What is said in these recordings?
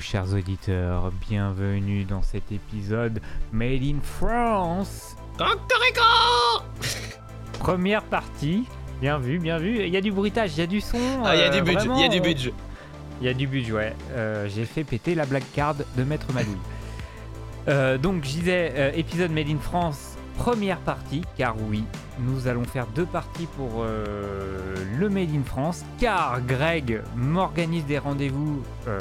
Chers auditeurs, bienvenue dans cet épisode Made in France. Cocorico Première partie, bien vu, bien vu. Il y a du bruitage, il y a du son. Ah, il y a euh, du budget, vraiment, il y a du euh, budget. Il y a du budget, ouais. Euh, J'ai fait péter la black card de Maître Madouille. Euh, donc je disais, euh, épisode Made in France, première partie, car oui, nous allons faire deux parties pour euh, le Made in France, car Greg m'organise des rendez-vous. euh,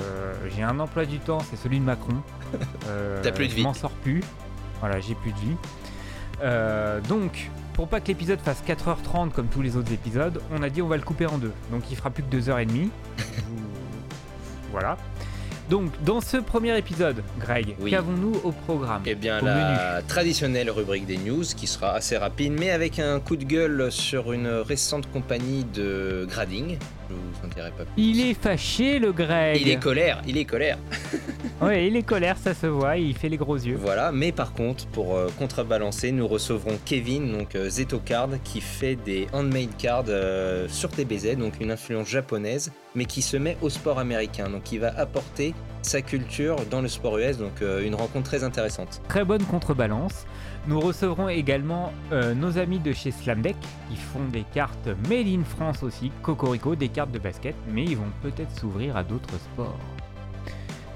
j'ai un emploi du temps, c'est celui de Macron. Euh, T'as plus de Je vie. m'en sors plus. Voilà, j'ai plus de vie. Donc, pour pas que l'épisode fasse 4h30 comme tous les autres épisodes, on a dit on va le couper en deux. Donc il fera plus que 2h30. voilà. Donc, dans ce premier épisode, Greg, Oui. qu'avons-nous au programme Eh bien, Au la traditionnelle rubrique des news qui sera assez rapide, mais avec un coup de gueule sur une récente compagnie de grading. Je vous en dirai pas plus. Il est fâché, le Greg. Il est colère, il est colère. Ouais, il est colère, ça se voit, il fait les gros yeux. Voilà, mais par contre, pour euh, contrebalancer, nous recevrons Kevin, donc euh, Zeto Card, qui fait des handmade cards euh, sur TBZ, donc une influence japonaise, mais qui se met au sport américain. Donc, il va apporter sa culture dans le sport US, donc une rencontre très intéressante. Très bonne contrebalance. Nous recevrons également euh, nos amis de chez Slamdeck qui font des cartes Made in France aussi, Cocorico, des cartes de basket, mais ils vont peut-être s'ouvrir à d'autres sports.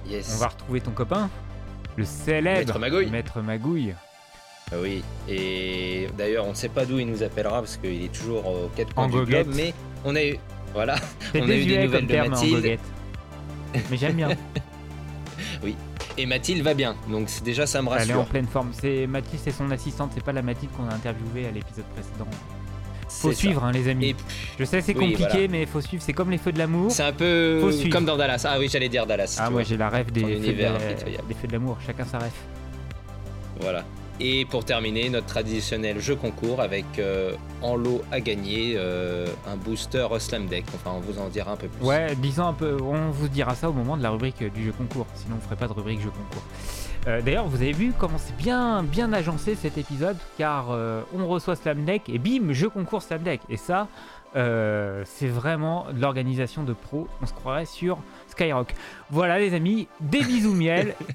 Yes. On va retrouver ton copain, le célèbre Maître Magouille. Maître Magouille. Ah Oui, et d'ailleurs, on ne sait pas d'où il nous appellera parce qu'il est toujours aux quatre coins En du goguette. globe, mais on a eu. Voilà, On a eu des nouvelles de Mathilde. goguette. Mais j'aime bien. et Mathilde va bien, donc déjà ça me Elle est en rassure. pleine forme. C'est Mathilde, c'est son assistante, c'est pas la Mathilde qu'on a interviewée à l'épisode précédent. Faut suivre, hein, les amis. Et Je sais, c'est Oui, compliqué, voilà. mais faut suivre. C'est comme les feux de l'amour. c'est un peu Faut suivre. comme dans Dallas. Ah oui, j'allais dire Dallas. Ah, moi vois. j'ai la rêve feux, de des feux de l'amour. Chacun sa rêve. Voilà. Et pour terminer, notre traditionnel jeu concours avec euh, en lot à gagner euh, un booster Slam Deck. Enfin, on vous en dira un peu plus. Ouais, disons un peu, on vous dira ça au moment de la rubrique euh, du jeu concours, sinon on ferait pas de rubrique jeu concours. Euh, D'ailleurs, vous avez vu comment c'est bien, bien agencé cet épisode, car on reçoit Slam Deck et bim, jeu concours Slam Deck. Et ça, euh, c'est vraiment de l'organisation de pro, on se croirait sur Skyrock. Voilà les amis, des bisous miel.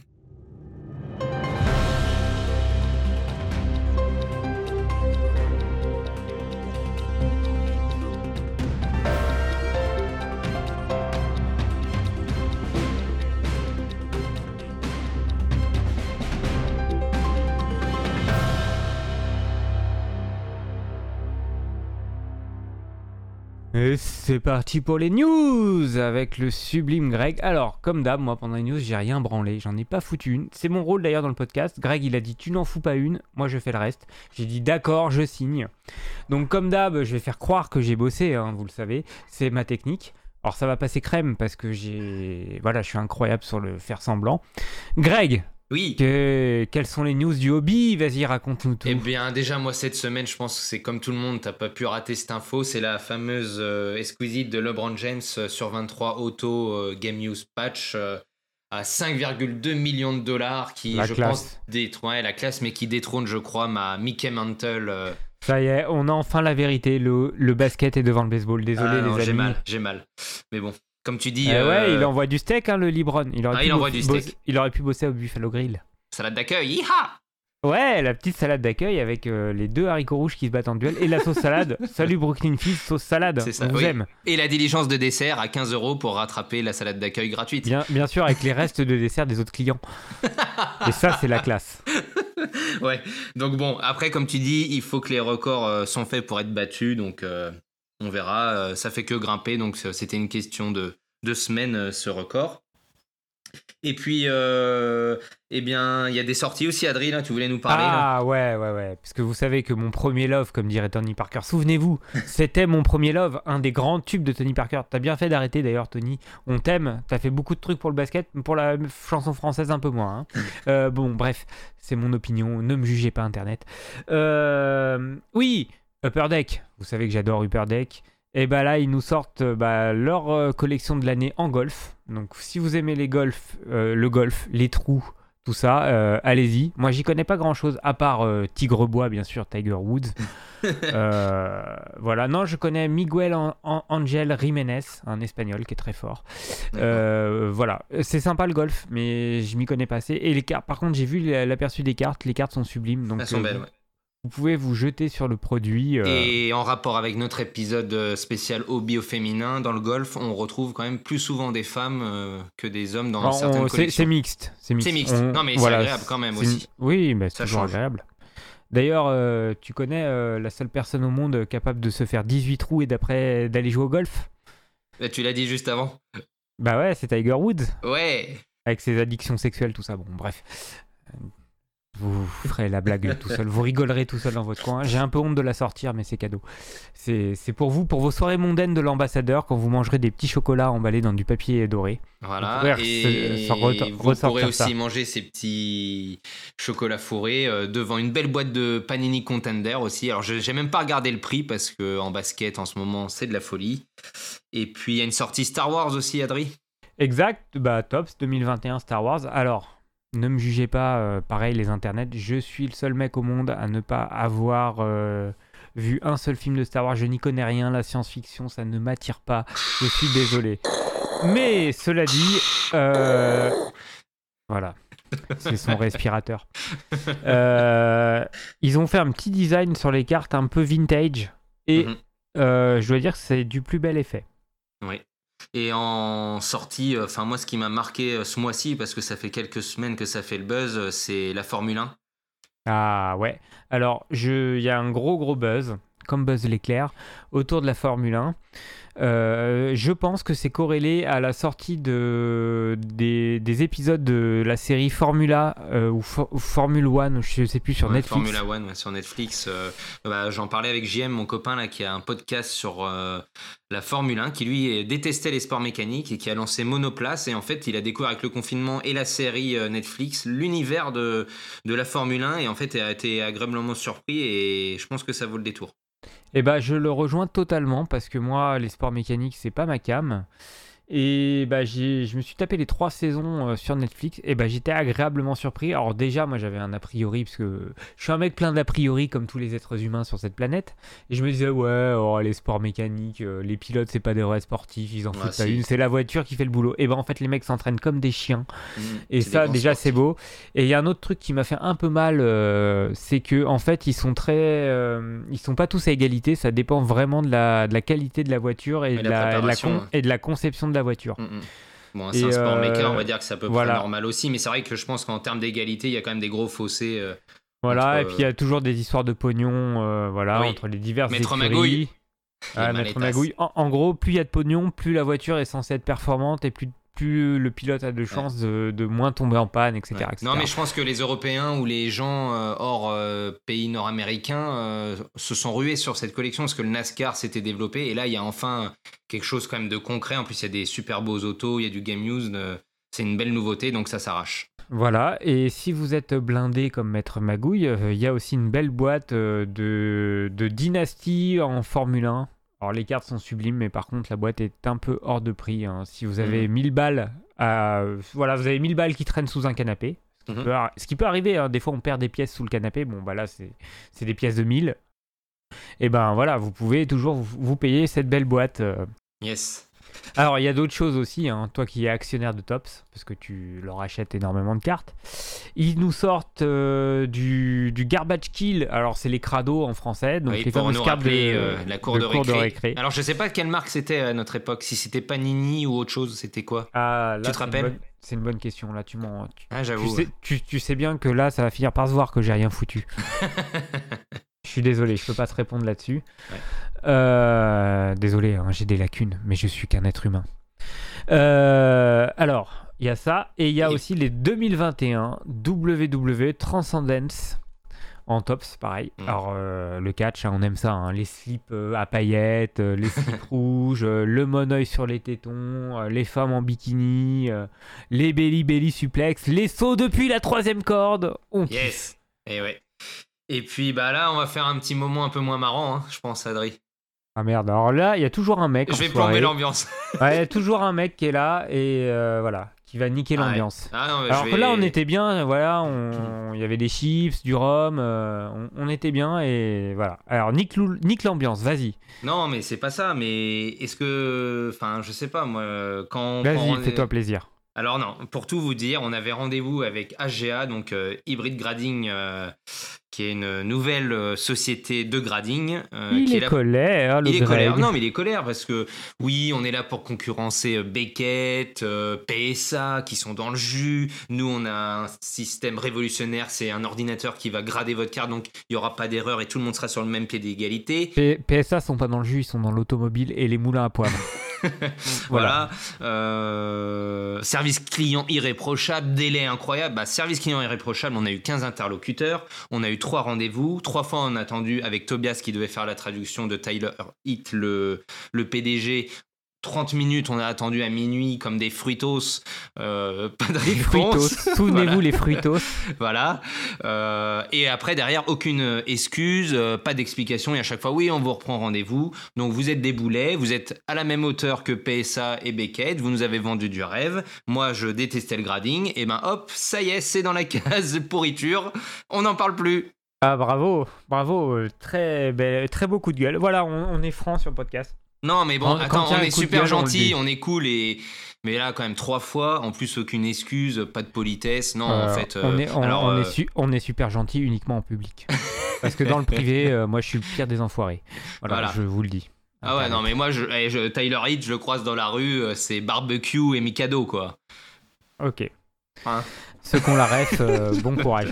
Et c'est parti pour les news avec le sublime Greg. Alors, comme d'hab, moi pendant les news, j'ai rien branlé, j'en ai pas foutu une. C'est mon rôle d'ailleurs dans le podcast. Greg, il a dit tu n'en fous pas une, moi je fais le reste. J'ai dit d'accord, je signe. Donc, comme d'hab, je vais faire croire que j'ai bossé, hein, vous le savez, c'est ma technique. Alors, ça va passer crème parce que j'ai. Voilà, je suis incroyable sur le faire semblant. Greg, Oui. que- quelles sont les news du hobby Vas-y, raconte-nous tout. Eh bien, déjà, moi, cette semaine, je pense que c'est comme tout le monde, t'as pas pu rater cette info. C'est la fameuse euh, exquisite de LeBron James euh, sur 23 auto euh, Game Use Patch euh, à 5,2 millions de dollars qui, La je classe. pense, détrône ouais, la classe, mais qui détrône, je crois, ma Mickey Mantle. Ça y est, on a enfin la vérité. Le, le basket est devant le baseball. Désolé, Ah, non, les j'ai amis. mal, j'ai mal. Mais bon, comme tu dis, Eh euh, ouais, il envoie du steak, hein, le Libron. Il aurait, Ah, il envoie du bosser- steak. il aurait pu bosser au Buffalo Grill. salade d'accueil, yiha Ouais, la petite salade d'accueil avec euh, les deux haricots rouges qui se battent en duel et la sauce salade. Salut Brooklyn Fizz, sauce salade. C'est ça, on vous oui. aime. Et la diligence de dessert à 15 euros pour rattraper la salade d'accueil gratuite. Bien, bien sûr, avec les restes de dessert des autres clients. et ça, c'est la classe. Ouais. Donc bon, après, comme tu dis, il faut que les records euh, sont faits pour être battus. Donc euh, on verra. Euh, ça fait que grimper. Donc c'était une question de deux semaines, euh, ce record. Et puis, euh, eh bien, il y a des sorties aussi, Adrien, tu voulais nous parler. là? Ah ouais, ouais, ouais. Parce que vous savez que mon premier love, comme dirait Tony Parker, souvenez-vous, c'était mon premier love, un des grands tubes de Tony Parker. T'as bien fait d'arrêter d'ailleurs, Tony. On t'aime. T'as fait beaucoup de trucs pour le basket, pour la chanson française un peu moins. hein. Euh, bon, bref, c'est mon opinion. Ne me jugez pas, Internet. Euh, oui, Upper Deck. Vous savez que j'adore Upper Deck. Et bah là, ils nous sortent euh, bah, leur euh, collection de l'année en golf. Donc, si vous aimez les golfs, euh, le golf, les trous, tout ça, euh, allez-y. Moi, j'y connais pas grand-chose, à part Tigre Bois, bien sûr, Tiger Woods. Voilà, non, je connais Miguel An- An- Angel Jiménez, un espagnol qui est très fort. Voilà, c'est sympa le golf, mais je m'y connais pas assez. Et les cartes, par contre, j'ai vu l'aperçu des cartes, les cartes sont sublimes. Donc, Elles sont belles, ouais. Vous pouvez vous jeter sur le produit. euh, Et en rapport avec notre épisode euh, spécial hobby au féminin, dans le golf, on retrouve quand même plus souvent des femmes euh, que des hommes dans on- certaines c'est collections. mixte. C'est mixte. C'est mixte. On- Non, mais c'est agréable quand même aussi. Oui, mais c'est toujours change. agréable. D'ailleurs, euh, tu connais la seule personne au monde capable de se faire 18 trous et d'après d'aller jouer au golf? Là, tu l'as dit juste avant. Bah ouais, c'est Tiger Woods, Ouais. avec ses addictions sexuelles, tout ça. Bon, bref. Vous ferez la blague tout seul, vous rigolerez tout seul dans votre coin. J'ai un peu honte de la sortir, mais c'est cadeau. C'est pour vous, pour vos soirées mondaines de l'ambassadeur, quand vous mangerez des petits chocolats emballés dans du papier doré. Voilà. Vous pourrez Et se- se re- vous pourrez aussi ça. manger ces petits chocolats fourrés euh, devant une belle boîte de Panini Contender aussi. Alors, je j'ai même pas regardé le prix parce que en basket, en ce moment, c'est de la folie. Et puis, il y a une sortie Star Wars aussi, Adri. Exact, bah Tops 2021 Star Wars. Alors, ne me jugez pas, euh, pareil les internets, je suis le seul mec au monde à ne pas avoir euh, vu un seul film de Star Wars. Je n'y connais rien, la science-fiction, ça ne m'attire pas. Je suis désolé. Mais cela dit, euh, voilà, c'est son respirateur. Ils ont fait un petit design sur les cartes un peu vintage et Mhm. je dois dire que c'est du plus bel effet. Oui. Et en sortie, euh, enfin moi ce qui m'a marqué euh, ce mois-ci, parce que ça fait quelques semaines que ça fait le buzz, euh, c'est la Formule 1. Ah ouais. Alors, il y a un gros gros buzz, comme Buzz l'éclair, autour de la Formule 1. Euh, je pense que c'est corrélé à la sortie de, des, des épisodes de la série Formula euh, ou, For- ou Formule One, je sais plus, sur Ouais, Netflix. Formula One ouais, sur Netflix. euh, bah, J'en parlais avec JM, mon copain là, qui a un podcast sur euh, la Formule 1, qui lui détestait les sports mécaniques et qui a lancé Monoplace. Et en fait, il a découvert avec le confinement et la série Netflix l'univers de, de la Formule 1 et en fait, il a été agréablement surpris et je pense que ça vaut le détour. Eh ben, je le rejoins totalement parce que moi, les sports mécaniques, c'est pas ma cam. Et bah, je me suis tapé les trois saisons euh, sur Netflix et bah, j'étais agréablement surpris. Alors déjà, moi j'avais un a priori parce que je suis un mec plein d'a priori comme tous les êtres humains sur cette planète. Et je me disais ouais, oh, les sports mécaniques, euh, les pilotes c'est pas des vrais sportifs, ils en Ah, foutent pas si. une, c'est la voiture qui fait le boulot. Et ben en fait les mecs s'entraînent comme des chiens. Mmh, Et ça, déjà, c'est beau. Et il y a un autre truc qui m'a fait un peu mal, euh, c'est que en fait, ils sont très, ils sont pas tous à égalité. Ça dépend vraiment de la, de la qualité de la voiture et, Et de, la la, de la con- et de la conception de la voiture. Mm, mm. Bon, c'est un sport euh, méca, on va dire que c'est à peu voilà. près normal aussi, mais c'est vrai que je pense qu'en termes d'égalité, il y a quand même des gros fossés. euh, Voilà. Entre, et puis il y a toujours des histoires de pognon, euh, voilà, Oui. entre les diverses Maître écuries. Maître. Magouille. En, en gros, plus il y a de pognon, plus la voiture est censée être performante et plus, plus le pilote a de chances de, de moins tomber en panne, etc. Ouais. etc. Non, mais je pense que les Européens ou les gens euh, hors euh, pays nord-américains euh, se sont rués sur cette collection parce que le NASCAR s'était développé et là il y a enfin quelque chose quand même de concret. En plus, il y a des super beaux autos, il y a du game news. euh, c'est une belle nouveauté donc ça s'arrache. Voilà, et si vous êtes blindé comme Maître Magouille, il y a aussi une belle boîte de, de dynastie en Formule 1. Alors les cartes sont sublimes, mais par contre la boîte est un peu hors de prix. hein. Si vous avez 1000 balles, voilà, vous avez 1000 balles qui traînent sous un canapé. Ce qui Mhm. peut arri- Ce qui peut arriver, hein. des fois on perd des pièces sous le canapé. Bon bah là c'est c'est des pièces de 1000. Et ben voilà, vous pouvez toujours vous, vous payer cette belle boîte. euh, Yes. Alors, il y a d'autres choses aussi, hein. toi qui es actionnaire de Tops, parce que tu leur achètes énormément de cartes. Ils nous sortent euh, du, du Garbage Kill, alors c'est les crados en français, donc Oui, les pour nous cartes rappeler de, euh, la cour de de, cours de récré. Alors je sais pas quelle marque c'était à notre époque, si c'était Panini ou autre chose, c'était quoi? Ah, là, Tu te rappelles? C'est une bonne question, là, tu m'en... tu- Ah Tu sais, tu, tu sais bien que là, ça va finir par se voir que j'ai rien foutu. je suis désolé, je peux pas te répondre là-dessus. Ouais. Euh, désolé, hein, j'ai des lacunes, mais je suis qu'un être humain. Euh, alors, il y a ça, et il y a Et- aussi les 2021 WWE Transcendence en tops, pareil. Mm. Alors, euh, le catch, hein, on aime ça, hein, les slips euh, à paillettes, euh, les slips rouges, le monoeil sur les tétons, les femmes en bikini, les belly belly suplex, les sauts depuis la troisième corde. On kiffe. Yes. Et ouais. Et puis bah là, on va faire un petit moment un peu moins marrant, hein, je pense, Adri. Ah merde, alors là, il y a toujours un mec. Je vais plomber l'ambiance. Ouais, il y a toujours un mec qui est là et euh, voilà, qui va niquer Ah ouais. l'ambiance. Ah Alors là, on était bien, voilà, on- il y avait des chips, du rhum, euh, on, on était bien et voilà. Alors, nique, l'ambiance, vas-y. Non, mais c'est pas ça. Mais est-ce que. Enfin, je sais pas, moi, quand. quand Vas-y, fais-toi plaisir. Alors, non, pour tout vous dire, on avait rendez-vous avec HGA, donc euh, Hybrid Grading, euh, qui est une nouvelle euh, société de grading. euh, il qui est là- colère, le Il est colère. Non, mais il est colère parce que oui, on est là pour concurrencer Beckett, PSA, qui sont dans le jus. Nous, on a un système révolutionnaire. C'est un ordinateur qui va grader votre carte, donc il n'y aura pas d'erreur et tout le monde sera sur le même pied d'égalité. P- PSA sont pas dans le jus, ils sont dans l'automobile et les moulins à poivre. Voilà. Euh, service client irréprochable, délai incroyable. Bah, service client irréprochable, on a eu 15 interlocuteurs, on a eu trois rendez-vous. Trois fois, on a attendu avec Tobias qui devait faire la traduction de Tyler Heath, le, le PDG. 30 minutes, on a attendu à minuit comme des fruitos. Euh, pas de réponse. fruitos, souvenez-vous les fruitos. Voilà. Euh, et après, derrière, aucune excuse, euh, pas d'explication. Et à chaque fois, oui, on vous reprend rendez-vous. Donc, vous êtes des boulets, vous êtes à la même hauteur que PSA et Beckett. Vous nous avez vendu du rêve. Moi, je détestais le grading. Et ben, hop, ça y est, c'est dans la case pourriture. On n'en parle plus. Ah bravo, bravo, très, très beau coup de gueule. Voilà, on, on est franc sur le podcast. Non, mais bon, Quand- attends, quand il y a on est super gueule, gentil, on, est cool. et Mais là, quand même, trois fois. En plus, aucune excuse, pas de politesse. Non, en Euh, fait. on, euh, est, on, alors, on euh, est su- on est super gentil uniquement en public. Parce que dans le privé, euh, moi je suis le pire des enfoirés. Voilà, Voilà. je vous le dis. Ah ouais, non, mais moi, je, eh, je- Tyler Heath, je le croise dans la rue, c'est barbecue et Mikado, quoi. Ok. Hein. Ceux qu'on la ref, euh, bon courage.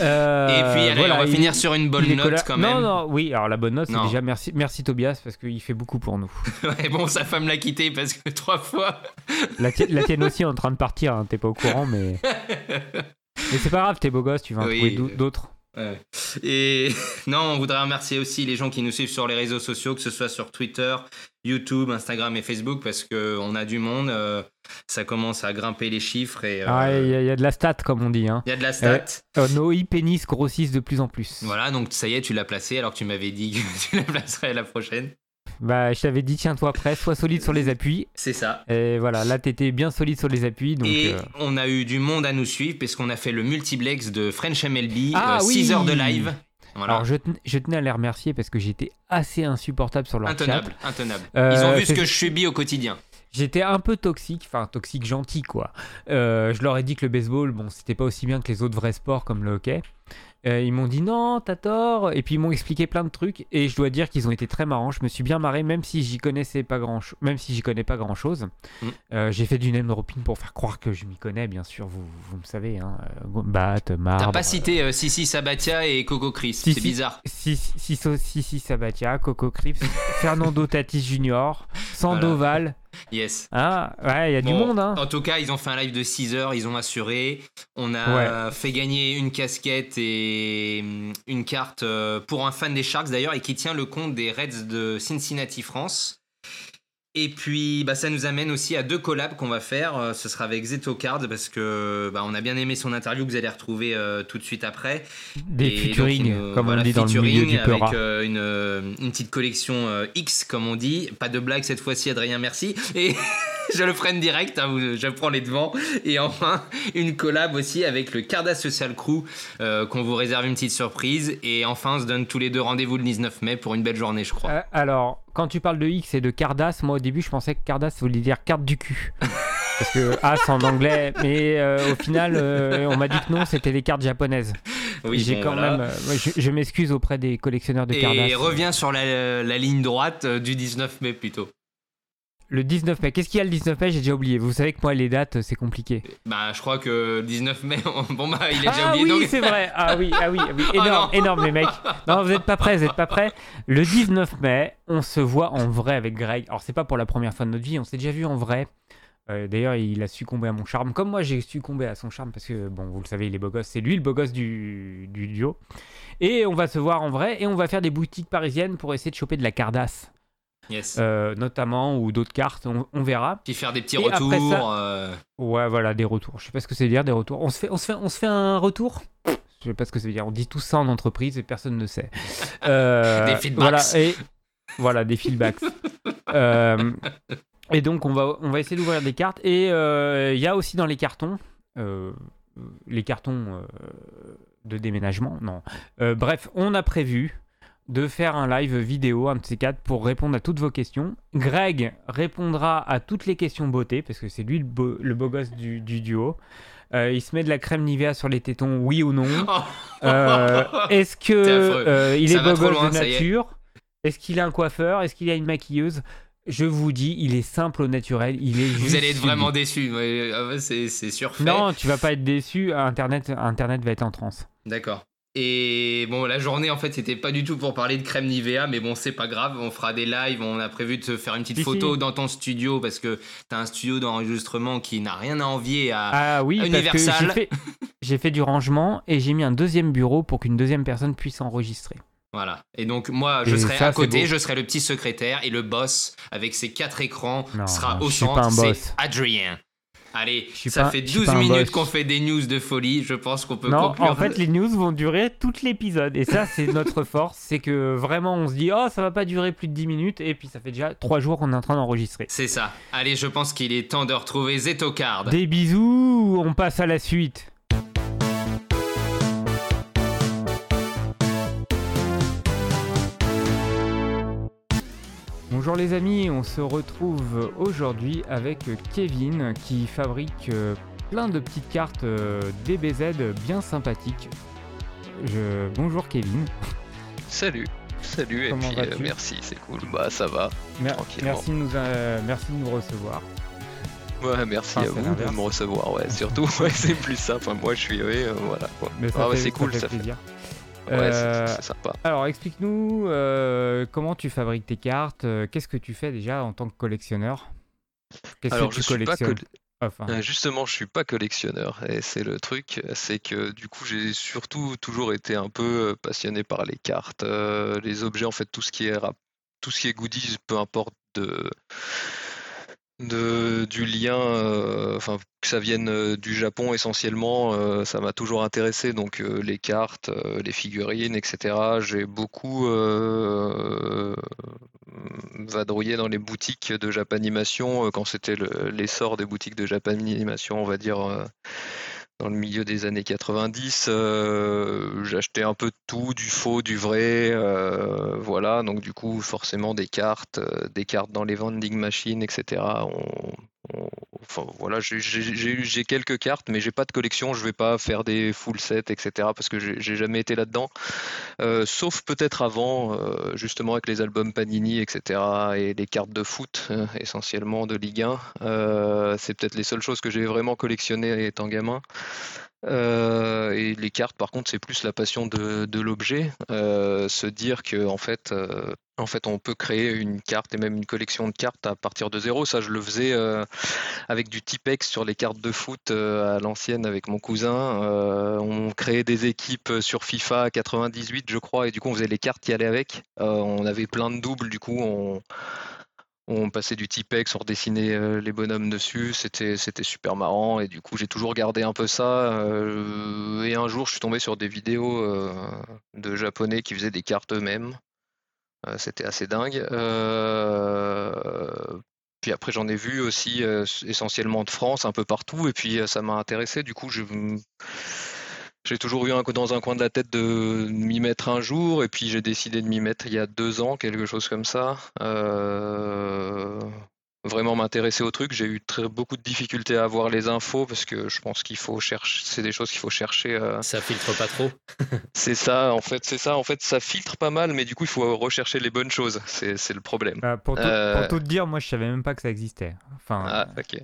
Euh, et puis, allez, voilà, on va il- finir sur une bonne note quand même. Non, non, oui, alors la bonne note, c'est déjà merci, merci Tobias parce qu'il fait beaucoup pour nous. Bon, sa femme l'a quitté parce que trois fois. La, ti- la tienne aussi est en train de partir, hein, t'es pas au courant, mais. Mais c'est pas grave, t'es beau gosse, tu vas en Oui. trouver d'au- d'autres. Ouais. Et non, on voudrait remercier aussi les gens qui nous suivent sur les réseaux sociaux, que ce soit sur Twitter, YouTube, Instagram et Facebook, parce qu'on a du monde. euh, ça commence à grimper les chiffres et euh, Ah, il y, y a de la stat, comme on dit. Hein. il y a de la stat. Euh, nos e-pénis grossissent de plus en plus. Voilà, donc ça y est, tu l'as placé alors que tu m'avais dit que tu la placerais la prochaine. Bah, je t'avais dit, tiens-toi prêt, sois solide sur les appuis. C'est ça. Et voilà, là, t'étais bien solide sur les appuis. Donc, et euh, on a eu du monde à nous suivre parce qu'on a fait le multiplex de French MLB, Ah 6 oui heures de live. Voilà. Alors, je, ten- je tenais à les remercier parce que j'étais assez insupportable sur leur intenable, chat. intenable. Euh, Ils ont vu ce que je subis au quotidien. J'étais un peu toxique, enfin toxique gentil quoi. Euh, je leur ai dit que le baseball, bon, c'était pas aussi bien que les autres vrais sports comme le hockey. Euh, ils m'ont dit non, t'as tort. Et puis ils m'ont expliqué plein de trucs. Et je dois dire qu'ils ont été très marrants. Je me suis bien marré, même si j'y connaissais pas grand, même si j'y connais pas grand chose. Mm. j'ai fait du name dropping pour faire croire que je m'y connais, bien sûr. Vous, vous me savez, hein. euh, Bat, T'as marbre. pas cité euh, Sissi Sabatia et Coco Chris, Si, c'est bizarre. Si, si, si, si, si, Sabatia, Coco Crips, Fernando Tatis Jr., Sandoval. Yes. Ah, ouais, il y a du monde, hein. En tout cas, ils ont fait un live de 6 heures, ils ont assuré. On a fait gagner une casquette et hum, une carte euh, pour un fan des Sharks d'ailleurs et qui tient le compte des Reds de Cincinnati France. Et puis, bah, ça nous amène aussi à deux collabs qu'on va faire. Euh, Ce sera avec Zeto Cards parce que bah, on a bien aimé son interview que vous allez retrouver euh, tout de suite après. Des Et donc, featuring, une- comme voilà, on dit dans le milieu du avec euh, une, euh, une petite collection euh, X, comme on dit. Pas de blague cette fois-ci, Adrien, merci. Et je le freine direct, hein, je prends les devants. Et enfin, une collab aussi avec le Carda Social Crew, qu'on vous réserve une petite surprise. Et enfin, on se donne tous les deux rendez-vous le 19 mai pour une belle journée, je crois. Alors, quand tu parles de X et de Cardass, moi au début je pensais que Cardass voulait dire carte du cul. Parce que As en anglais, mais euh, au final euh, on m'a dit que non, c'était des cartes japonaises. oui, J'ai bon, quand voilà. même, euh, je, je m'excuse auprès des collectionneurs de Cardass. Et reviens sur la, la ligne droite du 19 mai plutôt. Le 19 mai, qu'est-ce qu'il y a le 19 mai? J'ai déjà oublié. Vous savez que moi les dates c'est compliqué. Bah, je crois que le 19 mai, on- bon bah, il est déjà Ah oublié. oui, donc- c'est vrai. Ah oui, ah oui, ah oui. Oh énorme, énorme les mecs. Non, vous êtes pas prêts, vous êtes pas prêts. Le 19 mai, on se voit en vrai avec Greg. Alors c'est pas pour la première fois de notre vie, on s'est déjà vu en vrai. Euh, D'ailleurs, il a succombé à mon charme, comme moi j'ai succombé à son charme parce que bon, vous le savez, il est beau gosse. C'est lui le beau gosse du, du duo. Et on va se voir en vrai et on va faire des boutiques parisiennes pour essayer de choper de la cardasse, Yes. euh, notamment ou d'autres cartes. On, on verra. Puis faire des petits Et retours. ça- euh, Ouais, voilà, des retours. Je sais pas ce que veut dire, des retours. On se fait, on se fait, on se fait un retour? Je sais pas ce que veut dire. On dit tout ça en entreprise et personne ne sait. Euh, Des feedbacks. Voilà, et, voilà des feedbacks. Et donc, on va, on va essayer d'ouvrir des cartes. Et il y a aussi dans les cartons, les cartons de déménagement, non. bref, on a prévu de faire un live vidéo, un ces quatre, pour répondre à toutes vos questions. Greg répondra à toutes les questions beauté, parce que c'est lui le beau, le beau gosse du, duo. Euh, il se met de la crème Nivea sur les tétons, oui ou non euh, Est-ce que euh, il est beau gosse de nature? Est-ce qu'il a un coiffeur? Est-ce qu'il a une maquilleuse? Je vous dis, il est simple au naturel. Il est Vous allez être vraiment déçu. C'est surfait. Non, tu vas pas être déçu. Internet, Internet va être en transe. D'accord. Et bon, la journée, en fait, c'était pas du tout pour parler de crème Nivea, mais bon, c'est pas grave, on fera des lives, on a prévu de se faire une petite photo dans ton studio, parce que t'as un studio d'enregistrement qui n'a rien à envier à ah, oui, Universal. J'ai fait, du rangement et j'ai mis un deuxième bureau pour qu'une deuxième personne puisse enregistrer. Voilà. Et donc, moi, je serai à côté, je serai le petit secrétaire, et le boss, avec ses quatre écrans, sera au centre, c'est Adrien. Allez, ça fait 12 minutes qu'on fait des news de folie. Je pense qu'on peut non, En fait, les news vont durer tout l'épisode. Et ça, c'est notre force. C'est que vraiment, on se dit, oh, ça va pas durer plus de 10 minutes. Et puis, ça fait déjà 3 jours qu'on est en train d'enregistrer. C'est ça. Allez, je pense qu'il est temps de retrouver Zetocard. Des bisous. On passe à la suite. Bonjour les amis, on se retrouve aujourd'hui avec Kevin qui fabrique euh, plein de petites cartes euh, DBZ bien sympathiques. Bonjour Kevin. Salut, salut et puis euh, merci, c'est cool. Bah ça va. merci, de nous, merci de nous recevoir. Ouais, merci à vous de me recevoir, ouais, surtout, ouais, c'est plus ça. Enfin, moi je suis, oui, voilà. Ah, c'est cool, ça fait plaisir. Ouais, euh, c'est sympa. Alors, explique-nous euh, comment tu fabriques tes cartes. Euh, qu'est-ce que tu fais déjà en tant que collectionneur? Qu'est-ce que tu collectionnes? Justement, je suis pas collectionneur et c'est le truc, c'est que du coup j'ai surtout toujours été un peu passionné par les cartes, les objets en fait, tout ce qui est tout ce qui est goodies, peu importe de de, du lien, euh, enfin que ça vienne euh, du Japon essentiellement, euh, ça m'a toujours intéressé. Donc les cartes, les figurines, etc. J'ai beaucoup vadrouillé dans les boutiques de Japanimation quand c'était l'essor des boutiques de Japanimation, on va dire dans le milieu des années 90. Euh, j'achetais un peu de tout, du faux, du vrai. Euh, voilà, donc du coup, forcément, des cartes, euh, des cartes dans les vending machines, etc. On, enfin voilà, j'ai quelques cartes, mais j'ai pas de collection. Je vais pas faire des full sets, etc. Parce que j'ai jamais été là-dedans. Euh, sauf peut-être avant, euh, justement avec les albums Panini, etc. Et les cartes de foot, euh, essentiellement de Ligue 1. C'est peut-être les seules choses que j'ai vraiment collectionnées étant gamin. Euh, et les cartes, par contre, c'est plus la passion de, l'objet. Euh, se dire que en fait, euh, en fait, on peut créer une carte et même une collection de cartes à partir de zéro. Ça, je le faisais avec du Tipex sur les cartes de foot à l'ancienne avec mon cousin. on créait des équipes sur FIFA 98, je crois, et du coup, on faisait les cartes qui allaient avec. on avait plein de doubles, du coup, on on passait du Tipex, on redessinait euh, les bonhommes dessus, c'était, c'était super marrant et du coup j'ai toujours gardé un peu ça. Euh, et un jour je suis tombé sur des vidéos euh, de japonais qui faisaient des cartes eux-mêmes. c'était assez dingue. puis après j'en ai vu aussi essentiellement de France, un peu partout, et puis ça m'a intéressé. Du coup je j'ai toujours eu un, dans un coin de la tête de m'y mettre un jour, et puis j'ai décidé de m'y mettre il y a deux ans, quelque chose comme ça. Euh, vraiment m'intéresser au truc. J'ai eu très, beaucoup de difficultés à avoir les infos parce que je pense qu'il faut chercher, c'est des choses qu'il faut chercher. Euh. Ça filtre pas trop. c'est ça, en fait, c'est ça. En fait, ça filtre pas mal, mais du coup, il faut rechercher les bonnes choses. C'est le problème. Bah, pour, tout, euh. tout, te dire, moi, je savais même pas que ça existait. Enfin. Ah, ok.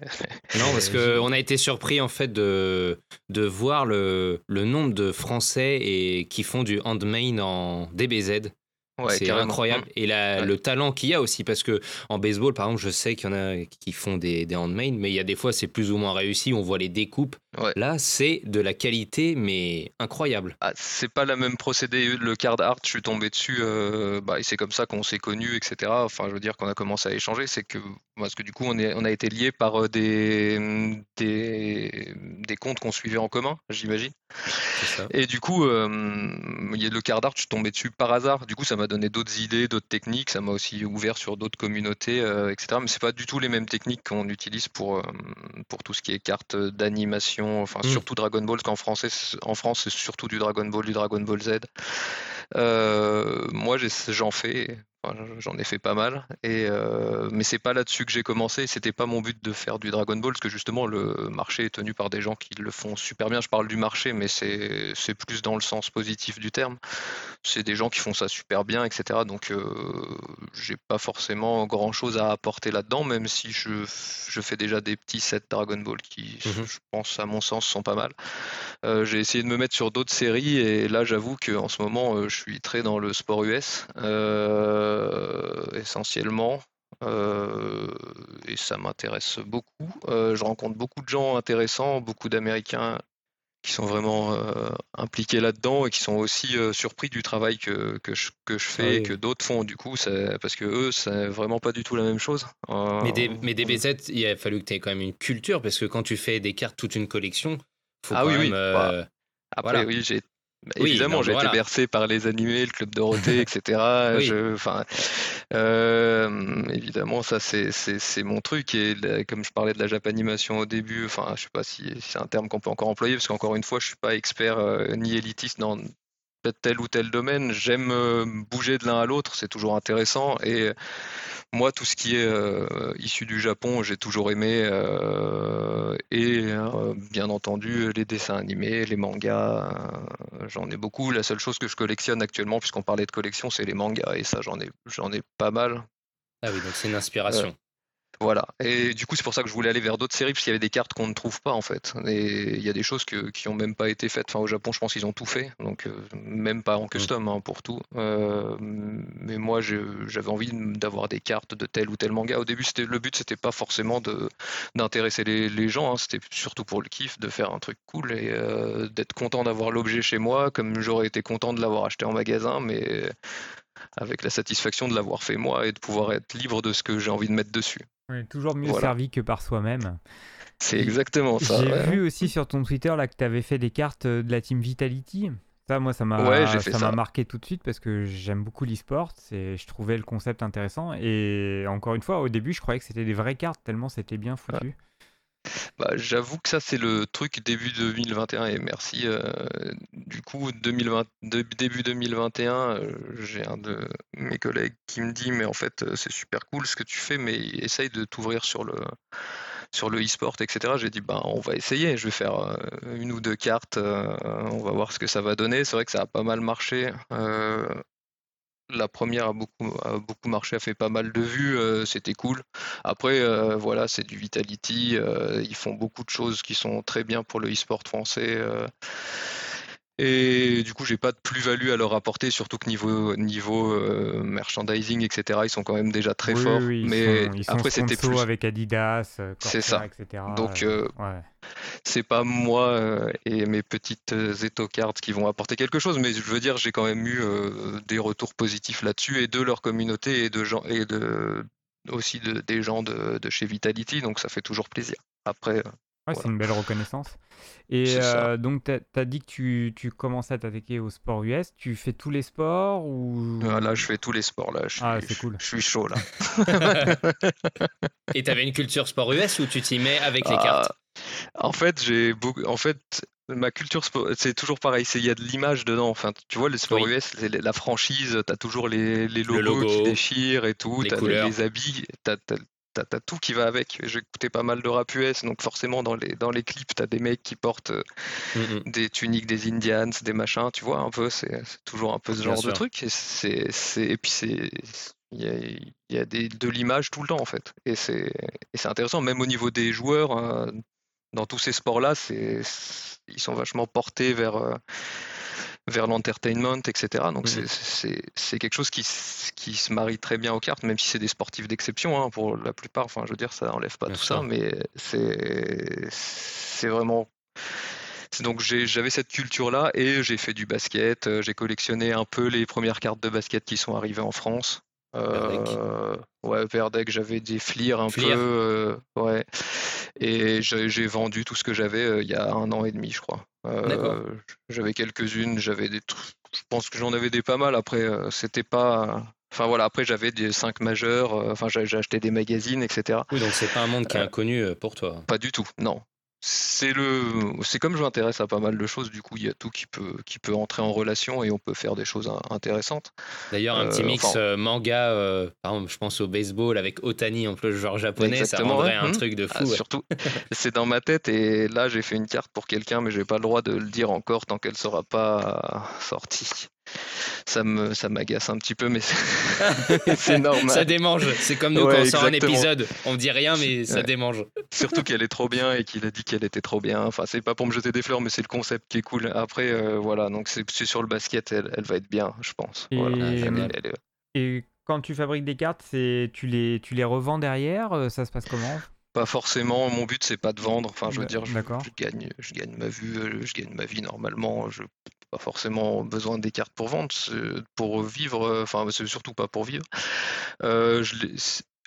non, parce que on a été surpris en fait de de voir le, le nombre de Français et qui font du handmade en DBZ c'est incroyable. Mm. Et le talent qu'il y a aussi, parce que en baseball, par exemple, je sais qu'il y en a qui font des, des handmade, mais il y a des fois, c'est plus ou moins réussi. On voit les découpes. Là, c'est de la qualité, mais incroyable. Ah, c'est pas la même procédé. Le card art, je suis tombé dessus, euh, bah, et c'est comme ça qu'on s'est connus, etc. Enfin, je veux dire qu'on a commencé à échanger. C'est que parce que du coup, on, est, on a été liés par euh, des, des, des comptes qu'on suivait en commun, j'imagine. Et du coup, euh, il y a le quart d'art, je suis tombé dessus par hasard. Du coup, ça m'a donné d'autres idées, d'autres techniques. Ça m'a aussi ouvert sur d'autres communautés, euh, etc. Mais c'est pas du tout les mêmes techniques qu'on utilise pour, pour tout ce qui est cartes d'animation. Enfin, mm. surtout Dragon Ball, parce qu'en français, en France, c'est surtout du Dragon Ball, du Dragon Ball Z. moi, j'en fais J'en ai fait pas mal, et euh, mais c'est pas là-dessus que j'ai commencé. C'était pas mon but de faire du Dragon Ball, parce que justement le marché est tenu par des gens qui le font super bien. Je parle du marché, mais c'est plus dans le sens positif du terme. C'est des gens qui font ça super bien, etc. Donc euh, j'ai pas forcément grand-chose à apporter là-dedans, même si je, je, fais déjà des petits sets Dragon Ball qui, mmh je pense à mon sens, sont pas mal. Euh, j'ai essayé de me mettre sur d'autres séries, et là j'avoue qu'en ce moment je suis très dans le sport US. Euh, essentiellement. Euh, et ça m'intéresse beaucoup. Euh, je rencontre beaucoup de gens intéressants, beaucoup d'Américains qui sont vraiment impliqués là-dedans et qui sont aussi surpris du travail que, que, je, que je fais et que d'autres font du coup, parce que eux, c'est vraiment pas du tout la même chose. mais, des, mais DBZ, il a fallu que tu aies quand même une culture, parce que quand tu fais des cartes, toute une collection, faut ah oui, oui. Bah, après, oui, j'ai bah, évidemment, j'ai été bercé par les animés, le club Dorothée, etc. enfin, euh, évidemment, ça c'est mon truc. Et comme je parlais de la japanimation au début, enfin, je sais pas si, c'est un terme qu'on peut encore employer, parce qu'encore une fois, je suis pas expert euh, ni élitiste dans tel ou tel domaine. J'aime euh, bouger de l'un à l'autre, c'est toujours intéressant. Et moi, tout ce qui est euh, issu du Japon, j'ai toujours aimé. Euh, et euh, bien entendu, les dessins animés, les mangas, j'en ai beaucoup. La seule chose que je collectionne actuellement, puisqu'on parlait de collection, c'est les mangas. Et ça, j'en ai, j'en ai pas mal. Ah oui, donc c'est une inspiration. Voilà. Et du coup, c'est pour ça que je voulais aller vers d'autres séries, parce qu'il y avait des cartes qu'on ne trouve pas, en fait. Et il y a des choses qui n'ont même pas été faites. Enfin, au Japon, je pense qu'ils ont tout fait. Donc, euh, même pas en custom, hein, pour tout. Euh, mais moi, j'avais envie d'avoir des cartes de tel ou tel manga. Au début, le but, c'était pas forcément d'intéresser les, gens. Hein. C'était surtout pour le kiff, de faire un truc cool et euh, d'être content d'avoir l'objet chez moi, comme j'aurais été content de l'avoir acheté en magasin. Mais avec la satisfaction de l'avoir fait moi et de pouvoir être libre de ce que j'ai envie de mettre dessus. toujours mieux servi que par soi-même. C'est exactement ça. J'ai vu aussi sur ton Twitter là, que tu avais fait des cartes euh, de la team Vitality. Ça, moi, ça m'a ça, marqué tout de suite parce que j'aime beaucoup l'e-sport et je trouvais le concept intéressant. Et encore une fois, au début, je croyais que c'était des vraies cartes tellement c'était bien foutu. Bah, j'avoue que ça, c'est le truc début 2021 et merci. Euh, du coup, 2020, début 2021, euh, j'ai un de mes collègues qui me dit Mais en fait, euh, c'est super cool ce que tu fais, mais essaye de t'ouvrir sur le sur le e-sport, etc. J'ai dit ben on va essayer, je vais faire une ou deux cartes, on va voir ce que ça va donner. C'est vrai que ça a pas mal marché la première a beaucoup, marché, a fait pas mal de vues, euh, c'était cool. Après, euh, voilà, c'est du Vitality, euh, ils font beaucoup de choses qui sont très bien pour le e-sport français. Et du coup, j'ai pas de plus-value à leur apporter, surtout que niveau niveau euh, merchandising, etc., ils sont quand même déjà très forts. mais après, c'était plus avec Adidas, euh, c'est ça. Etc. Donc, euh, c'est pas moi et mes petites Zeto cards qui vont apporter quelque chose, mais je veux dire, j'ai quand même eu des retours positifs là-dessus et de leur communauté et de gens et de aussi de, des gens de, de chez Vitality, donc ça fait toujours plaisir. Après, Ouais, c'est une belle reconnaissance. Et euh, donc, tu as, dit que tu, tu commençais à t'attaquer au sport US. Tu fais tous les sports ou... Ah, là, je fais tous les sports. Là. Je ah, c'est cool. Je, suis chaud, là. Et tu avais une culture sport US ou tu t'y mets avec les cartes? ah, En fait, j'ai beaucoup... En fait, ma culture sport, c'est toujours pareil. Il y a de l'image dedans. Enfin, tu vois, le sport US, la franchise, tu as toujours les, les logos logo, qui déchirent et tout. Tu as les, habits. Tu as, t'as tout qui va avec. J'ai écouté pas mal de rap US, donc forcément dans les, dans les clips, t'as des mecs qui portent euh, mm, des tuniques des Indians, des machins, tu vois, un peu, c'est toujours un peu ce genre de truc. Et, puis c'est. Il y a, y a des, de l'image tout le temps en fait. Et c'est, c'est intéressant, même au niveau des joueurs, hein, dans tous ces sports-là, c'est, ils sont vachement portés vers. Vers l'entertainment, etc. Donc mmh c'est quelque chose qui, qui, se marie très bien aux cartes, même si c'est des sportifs d'exception hein, pour la plupart. Enfin, je veux dire, ça n'enlève pas tout ça, mais c'est vraiment. Donc j'avais cette culture-là et j'ai fait du basket. Euh, j'ai collectionné un peu les premières cartes de basket qui sont arrivées en France. Euh, ouais, Verdec, j'avais des flirs un peu. ouais. Et j'ai vendu tout ce que j'avais il y a un an et demi, je crois. j'avais quelques-unes, j'avais des Je pense que j'en avais des pas mal. Après, c'était pas. Enfin voilà, après j'avais des 5 majeurs, enfin j'ai acheté des magazines, etc. Oui, donc c'est pas un monde qui est inconnu pour toi. Pas du tout, non c'est le c'est comme je m'intéresse à pas mal de choses du coup il y a tout qui peut qui peut entrer en relation et on peut faire des choses intéressantes. D'ailleurs un petit euh, mix euh, manga euh, par exemple je pense au baseball avec Otani en plus le joueur japonais ça rendrait un truc de ah, fou surtout c'est dans ma tête et là j'ai fait une carte pour quelqu'un mais j'ai pas le droit de le dire encore tant qu'elle sera pas sortie ça me ça m'agace un petit peu, mais c'est normal. ça démange. C'est comme nous quand on sort un épisode, on dit rien, mais ça démange. Surtout qu'elle est trop bien et qu'il a dit qu'elle était trop bien. Enfin, c'est pas pour me jeter des fleurs, mais c'est le concept qui est cool. Après, euh, voilà, donc c'est sur le basket, elle, elle, va être bien, je pense. Et, et quand tu fabriques des cartes, c'est tu les tu les revends derrière. Euh, ça se passe comment? Pas forcément. Mon but c'est pas de vendre. Enfin, je veux dire, je, je, gagne, je gagne ma vue, euh, je gagne ma vie normalement. Je pas forcément besoin des cartes pour vendre, pour vivre, euh, enfin c'est surtout pas pour vivre. Euh,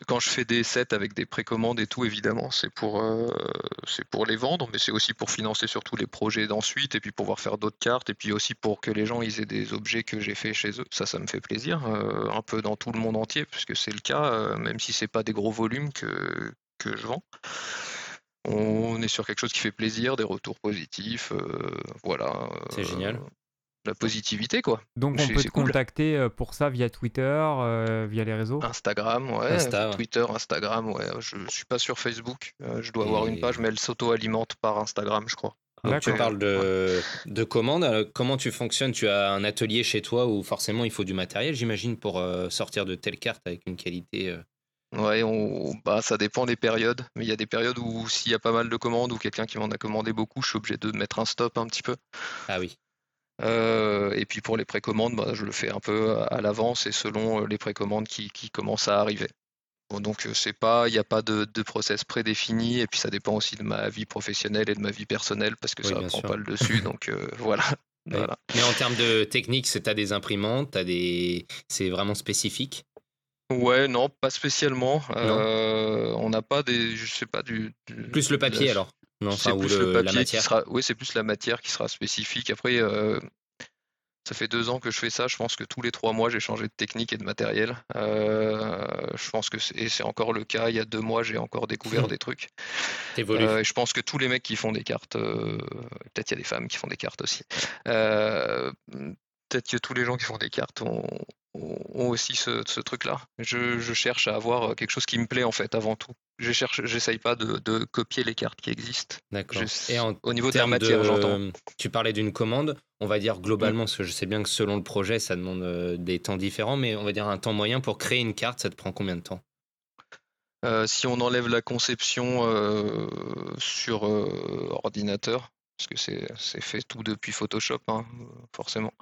quand je fais des sets avec des précommandes et tout, évidemment, c'est pour, euh, c'est pour les vendre, mais c'est aussi pour financer surtout les projets d'ensuite, et puis pouvoir faire d'autres cartes, et puis aussi pour que les gens ils aient des objets que j'ai fait chez eux. Ça, ça me fait plaisir, un peu dans tout le monde entier, puisque c'est le cas, même si c'est pas des gros volumes que, que je vends on est sur quelque chose qui fait plaisir, des retours positifs, voilà. C'est génial. Euh, la positivité, quoi. Donc on peut te contacter euh, pour ça via Twitter, via les réseaux? Instagram, ouais. Twitter, Instagram, ouais. Je suis pas sur Facebook. je dois avoir une page, mais elle s'auto-alimente par Instagram, je crois. tu parles de, de commandes. Comment tu fonctionnes? Tu as un atelier chez toi où forcément il faut du matériel, j'imagine, pour sortir de telles cartes avec une qualité Ouais, on, bah, ça dépend des périodes. Mais il y a des périodes où s'il y a pas mal de commandes ou quelqu'un qui m'en a commandé beaucoup, je suis obligé de mettre un stop un petit peu. Ah oui. Euh, et puis pour les précommandes, bah, je le fais un peu à l'avance et selon euh, les précommandes qui, qui commencent à arriver. donc euh, c'est pas, il n'y a pas de, de, process prédéfini et puis ça dépend aussi de ma vie professionnelle et de ma vie personnelle parce que ça ne prend pas le dessus. donc voilà. voilà. Mais en termes de technique, c'est as des imprimantes, as des, c'est vraiment spécifique? Ouais, non, pas spécialement. Euh, on n'a pas des, je sais pas du. plus le papier alors? Non, c'est plus le, papier la matière. Qui sera, oui, c'est plus la matière qui sera spécifique. Après, euh, ça fait deux ans que je fais ça. Je pense que tous les trois mois, j'ai changé de technique et de matériel. Euh, je pense que c'est encore le cas. Il y a deux mois, j'ai encore découvert des trucs. Euh, je pense que tous les mecs qui font des cartes, peut-être il y a des femmes qui font des cartes aussi. peut-être que tous les gens qui font des cartes ont, ont aussi ce, truc-là. Je, cherche à avoir quelque chose qui me plaît en fait avant tout. Je cherche, j'essaye pas de, copier les cartes qui existent. D'accord. Et au niveau de la matière, j'entends. Tu parlais d'une commande. On va dire globalement, parce que je sais bien que selon le projet, ça demande euh, des temps différents, mais on va dire un temps moyen pour créer une carte, ça te prend combien de temps? Euh, Si on enlève la conception euh, sur ordinateur, parce que c'est fait tout depuis Photoshop, hein, forcément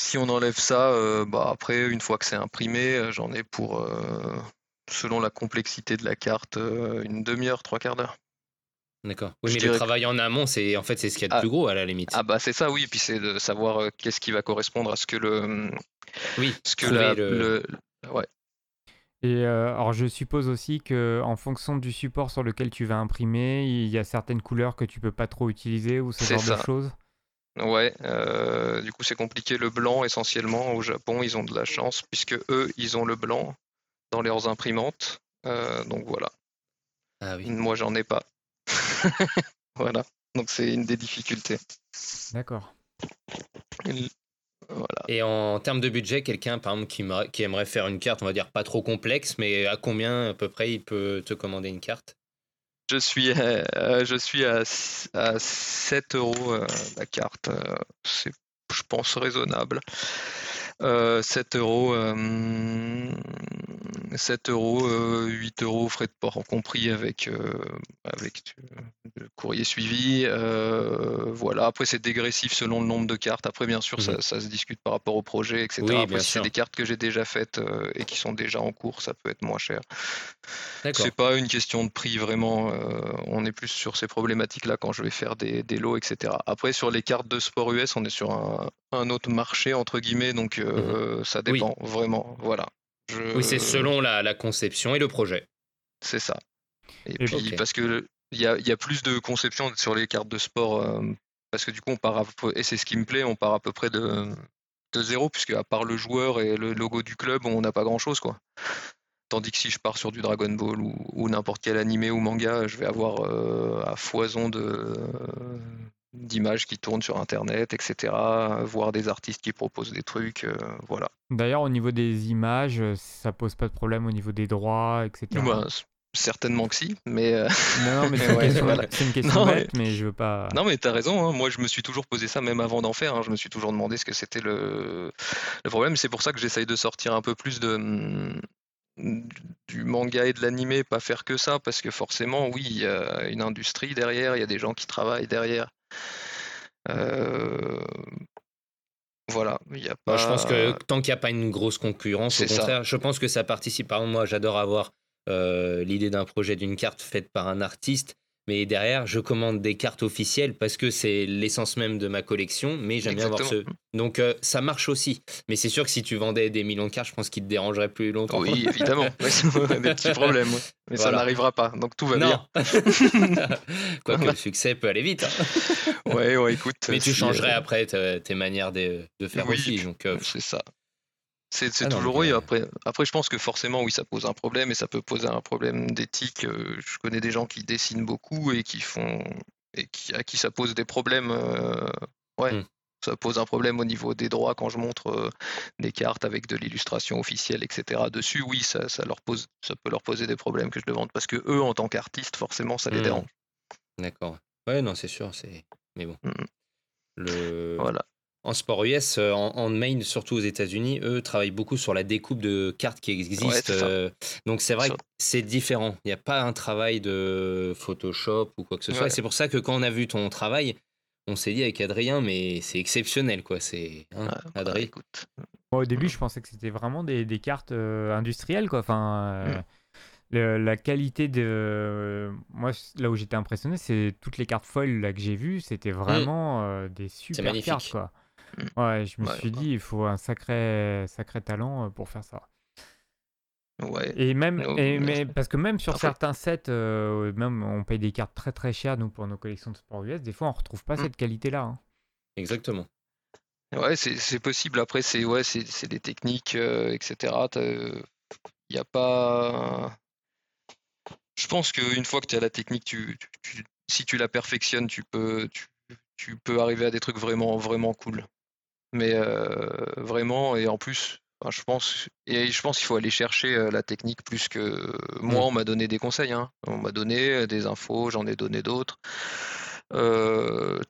si on enlève ça, euh, bah après, une fois que c'est imprimé, euh, j'en ai pour, euh, selon la complexité de la carte, une demi-heure, trois quarts d'heure. D'accord. Oui, mais le travail en amont, c'est en fait c'est ce qu'il y a de ah. plus gros à la limite. Ah bah c'est ça, oui. Et puis c'est de savoir qu'est-ce qui va correspondre à ce que le. Oui. Ce que le... Ouais. Et alors je suppose aussi que en fonction du support sur lequel tu vas imprimer, il y a certaines couleurs que tu peux pas trop utiliser ou ce genre de choses? Ouais, euh, du coup c'est compliqué. Le blanc essentiellement au Japon, ils ont de la chance puisque eux, ils ont le blanc dans leurs imprimantes. Euh, donc voilà. Ah oui. Moi j'en ai pas. voilà. Donc c'est une des difficultés. D'accord. Voilà. Et en termes de budget, quelqu'un par exemple qui, qui aimerait faire une carte, on va dire pas trop complexe, mais à combien à peu près il peut te commander une carte? Je suis, euh, je suis à, à 7 euros euh, la carte. Euh, c'est, je pense, raisonnable. 7 euros. 7 euros, 8 euros frais de port compris avec, avec le courrier suivi. voilà. Après, c'est dégressif selon le nombre de cartes. Après, bien sûr, ça, ça, se discute par rapport au projet, etc. Après, si c'est des cartes que j'ai déjà faites et qui sont déjà en cours, ça peut être moins cher. C'est pas une question de prix vraiment. on est plus sur ces problématiques-là quand je vais faire des, des, lots, etc. Après, sur les cartes de sport US, on est sur un, un autre marché entre guillemets, donc mmh ça dépend vraiment. Voilà. Oui, c'est selon la, conception et le projet. C'est ça. Et, puis parce que il y a, plus de conception sur les cartes de sport euh, parce que du coup on part à peu, et c'est ce qui me plaît, on part à peu près de, de zéro puisque à part le joueur et le logo du club, on n'a pas grand chose quoi. Tandis que si je pars sur du Dragon Ball ou, n'importe quel animé ou manga, je vais avoir euh, à foison de, d'images qui tournent sur Internet, etc. Voir des artistes qui proposent des trucs, euh, voilà. D'ailleurs, au niveau des images, euh, ça pose pas de problème au niveau des droits, etc. Bah, certainement que si, mais. Euh, non, mais c'est une question, bête, mais... je veux pas. Non, mais t'as raison. Hein. Moi, je me suis toujours posé ça, même avant d'en faire. Hein. Je me suis toujours demandé ce que c'était le... le problème. C'est pour ça que j'essaye de sortir un peu plus de mm, du manga et de l'animé, pas faire que ça, parce que forcément, oui, il y a une industrie derrière, il y a des gens qui travaillent derrière. Euh, voilà, il y a pas. je pense que tant qu'il n'y a pas une grosse concurrence, au contraire, je pense que ça participe. Par exemple, moi, j'adore avoir euh, l'idée d'un projet d'une carte faite par un artiste mais derrière, je commande des cartes officielles parce que c'est l'essence même de ma collection, mais j'aime bien avoir ce. Donc euh, ça marche aussi. Mais c'est sûr que si tu vendais des millions de cartes, je pense qu'il te dérangerait plus longtemps. Oui, évidemment. des petits problèmes. Mais ça n'arrivera pas. Donc tout va bien. Quoique le succès peut aller vite. Hein. ouais, ouais, écoute. Mais tu changerais après tes manières de, faire aussi. Donc, euh, C'est ça. C'est ah toujours oui. Après, après, je pense que forcément, oui, ça pose un problème et ça peut poser un problème d'éthique. Euh, je connais des gens qui dessinent beaucoup et qui font et qui, à qui ça pose des problèmes. Euh, ouais, hmm. ça pose un problème au niveau des droits quand je montre euh, des cartes avec de l'illustration officielle, etc. Dessus, oui, ça, ça, leur pose, ça peut leur poser des problèmes que je le vende parce que eux, en tant qu'artistes, forcément, ça les hmm. dérange. D'accord. Ouais, non, c'est sûr. C'est mais bon. Hmm. Le... Voilà. En sport US, euh, en, main, surtout aux États-Unis, eux travaillent beaucoup sur la découpe de cartes qui existent. Euh, donc c'est vrai que c'est différent. Il n'y a pas un travail de Photoshop ou quoi que ce soit. C'est pour ça que quand on a vu ton travail, on s'est dit avec Adrien, mais c'est exceptionnel, quoi. C'est hein, Adrien. écoute. au début, je pensais que c'était vraiment des, cartes euh, industrielles, quoi. Enfin. Mm. la qualité de. moi, là où j'étais impressionné, c'est toutes les cartes foils là, que j'ai vues, c'était mm. vraiment des super cartes. Quoi. Mm. Ouais, je me suis dit, il faut un sacré, sacré talent euh, pour faire ça. Ouais. Et même, et, mais, parce que même sur certains sets, euh, même on paye des cartes très très chères nous pour nos collections de sport US, des fois on retrouve pas mm. cette qualité-là. Hein. Exactement. Ouais, c'est possible. Après, c'est ouais, c'est des techniques, euh, etc. Il n'y a pas. Je pense qu'une fois que tu as la technique, tu, si tu la perfectionnes, tu peux, tu, tu peux arriver à des trucs vraiment, vraiment cool mais euh, vraiment, et en plus, je pense, et je pense qu'il faut aller chercher euh, la technique plus que moi. Mmh. On m'a donné des conseils, hein. on m'a donné euh, des infos, j'en ai donné d'autres.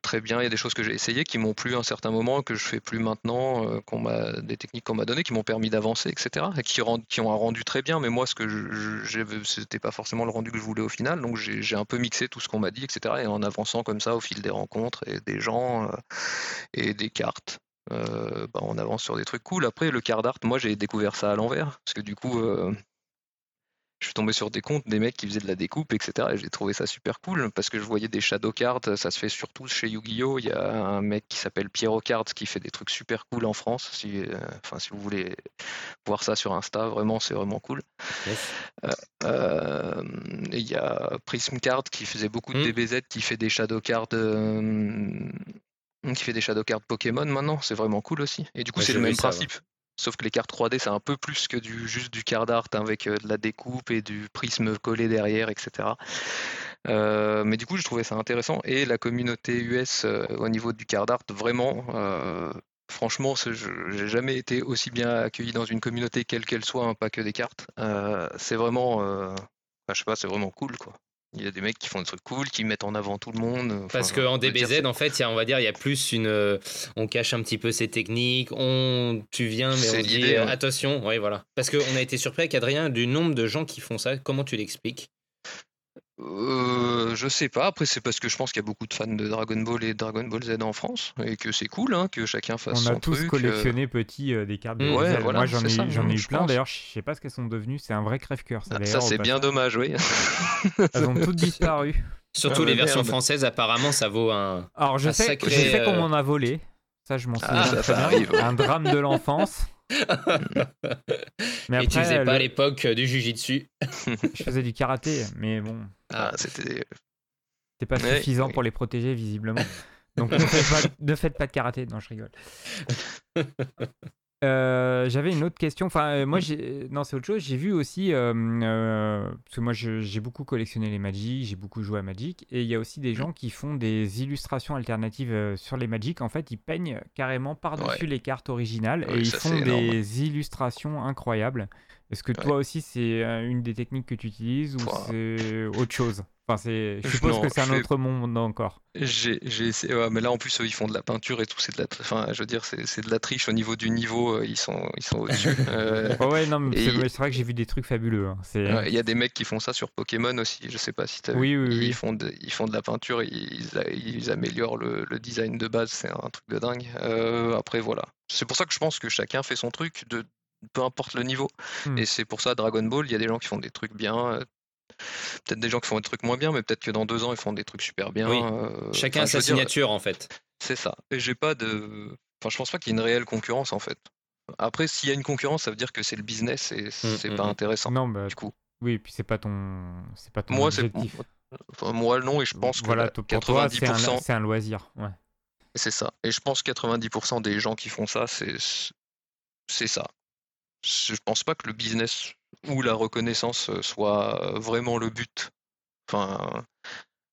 très bien, il y a des choses que j'ai essayées qui m'ont plu à un certain moment, que je fais plus maintenant, qu'on m'a des techniques qu'on m'a données, qui m'ont permis d'avancer, etc. Et qui, qui ont un rendu très bien. Mais moi, ce que je, c'était pas forcément le rendu que je voulais au final. Donc j'ai un peu mixé tout ce qu'on m'a dit, etc. Et en avançant comme ça au fil des rencontres et des gens et des cartes. Euh, bah, on avance sur des trucs cool. Après, le card art, moi j'ai découvert ça à l'envers, parce que du coup, euh, je suis tombé sur des comptes des mecs qui faisaient de la découpe, etc. Et j'ai trouvé ça super cool, parce que je voyais des shadow cards, ça se fait surtout chez Yu-Gi-Oh! Il y a un mec qui s'appelle Pierrot Cards qui fait des trucs super cool en France. Si, euh, enfin, si vous voulez voir ça sur Insta, vraiment, c'est vraiment cool. il y a Prism Card qui faisait beaucoup de mmh. DBZ, qui fait des shadow cards qui fait des shadow cards Pokémon maintenant, c'est vraiment cool aussi. Et du coup, c'est le même principe. Sauf que les cartes 3D, c'est un peu plus que du juste du card art avec euh, de la découpe et du prisme collé derrière, etc. Euh, mais du coup, je trouvais ça intéressant. Et la communauté US euh, au niveau du card art, vraiment, franchement, j'ai jamais été aussi bien accueilli dans une communauté quelle qu'elle soit, hein, pas que des cartes. c'est vraiment, je sais pas, c'est vraiment cool, quoi. Il y a des mecs qui font des trucs cool, qui mettent en avant tout le monde. Enfin, Parce qu'en DBZ, en fait, il y a, on va dire, il y a plus une. euh, On cache un petit peu ses techniques, on, tu viens, mais on dit ouais. attention. Oui, voilà. Parce qu'on a été surpris avec Adrien du nombre de gens qui font ça. Comment tu l'expliques? Euh, je sais pas. Après, c'est parce que je pense qu'il y a beaucoup de fans de Dragon Ball et Dragon Ball Z en France et que c'est cool hein, que chacun fasse On son a tous truc. euh, collectionné petit euh, des cartes de. Ball Z. Ouais, voilà, Moi, j'en ai, ça, j'en ai eu plein. pense. D'ailleurs, je sais pas ce qu'elles sont devenues. C'est un vrai crève-cœur. Ça, Ah, ça, c'est bien dommage, oui. Elles ont toutes disparu. Surtout Ah, les versions merde. françaises, apparemment, ça vaut un. Alors, je Un sais, sacré, je sais qu'on m'en a volé. Ça, je m'en souviens Ah, ça, très ça arrive. Un drame de l'enfance. Mais Et tu faisais pas à l'époque euh, du jujitsu. je faisais du karaté, mais bon, Ah, c'était. c'est pas Ouais, suffisant pour les protéger visiblement. Donc ne faites, pas, ne faites pas de karaté. Non, je rigole. Euh, J'avais une autre question. Enfin, euh, moi, j'ai... non, c'est autre chose. J'ai vu aussi, euh, euh, parce que moi, je- j'ai beaucoup collectionné les Magic, j'ai beaucoup joué à Magic, et il y a aussi des gens qui font des illustrations alternatives sur les Magic. En fait, ils peignent carrément par-dessus les cartes originales et ils font des illustrations incroyables. Est-ce que toi aussi, c'est euh, une des techniques que tu utilises ou c'est autre chose? Enfin, c'est... je suppose non, que c'est un autre monde encore. J'ai j'ai essayé, ouais, mais là en plus eux, ils font de la peinture et tout, c'est de la, enfin je veux dire c'est c'est de la triche au niveau du niveau, euh, ils sont ils sont au-dessus. Euh, Ouais, ouais, non, mais c'est il- c'est vrai que j'ai vu des trucs fabuleux. hein. C'est... ouais, Il y a des mecs qui font ça sur Pokémon aussi, je sais pas si t'as Oui, vu. oui, ils oui. font de, ils font de la peinture, ils, ils améliorent le, le design de base, c'est un truc de dingue. Euh, après voilà, c'est pour ça que je pense que chacun fait son truc de peu importe le niveau. Hmm. Et c'est pour ça Dragon Ball, il y a des gens qui font des trucs bien. euh, Peut-être des gens qui font des trucs moins bien, mais peut-être que dans deux ans ils font des trucs super bien. Oui. euh, Chacun enfin, a sa dire, signature, en fait. C'est ça. Et j'ai pas de. Enfin, je pense pas qu'il y ait une réelle concurrence en fait. Après, s'il y a une concurrence, ça veut dire que c'est le business et c'est mm, pas mm. intéressant. Non, bah, Du coup, oui, puis c'est pas ton, c'est pas ton moi, c'est objectif. enfin, moi non, et je pense que voilà, la- pour toi, c'est un, 90%, c'est un loisir. Ouais. c'est ça. Et je pense que 90% des gens qui font ça, c'est c'est ça. Je pense pas que le business ou la reconnaissance euh, soit vraiment le but.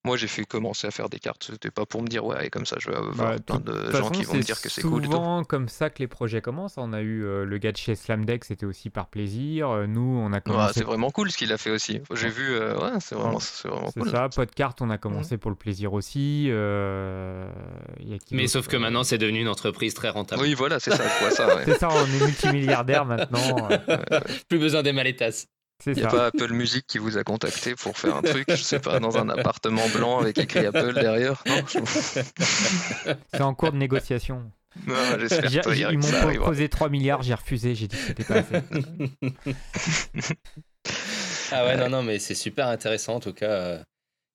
Moi, j'ai fait commencer à faire des cartes. C'était pas pour me dire ouais, et comme ça, je vais avoir Bah, plein tout- de gens façon, qui vont me c'est dire que c'est cool. tout. souvent comme ça que les projets commencent. On a eu euh, le gars de chez Slamdeck, c'était aussi par plaisir. Euh, Nous, on a Ouais, commencé. c'est vraiment cool ce qu'il a fait aussi. J'ai vu, euh, ouais, c'est vraiment, c'est vraiment C'est cool. ça, Podcart, on a commencé pour le plaisir aussi. euh, il y a qui Mais sauf que maintenant, c'est devenu une entreprise très rentable. Oui, voilà, c'est ça, je vois ça. ouais. C'est ça, on est multimilliardaire maintenant. Plus besoin des maletas. C'est Il n'y a ça. pas Apple Music qui vous a contacté pour faire un truc, je sais pas, dans un appartement blanc avec écrit Apple derrière. Non, je- C'est en cours de négociation. non, Ils m'ont proposé 3 milliards, j'ai refusé, j'ai dit que c'était pas assez. Ah ouais, Ouais. non, non, mais c'est super intéressant en tout cas, euh,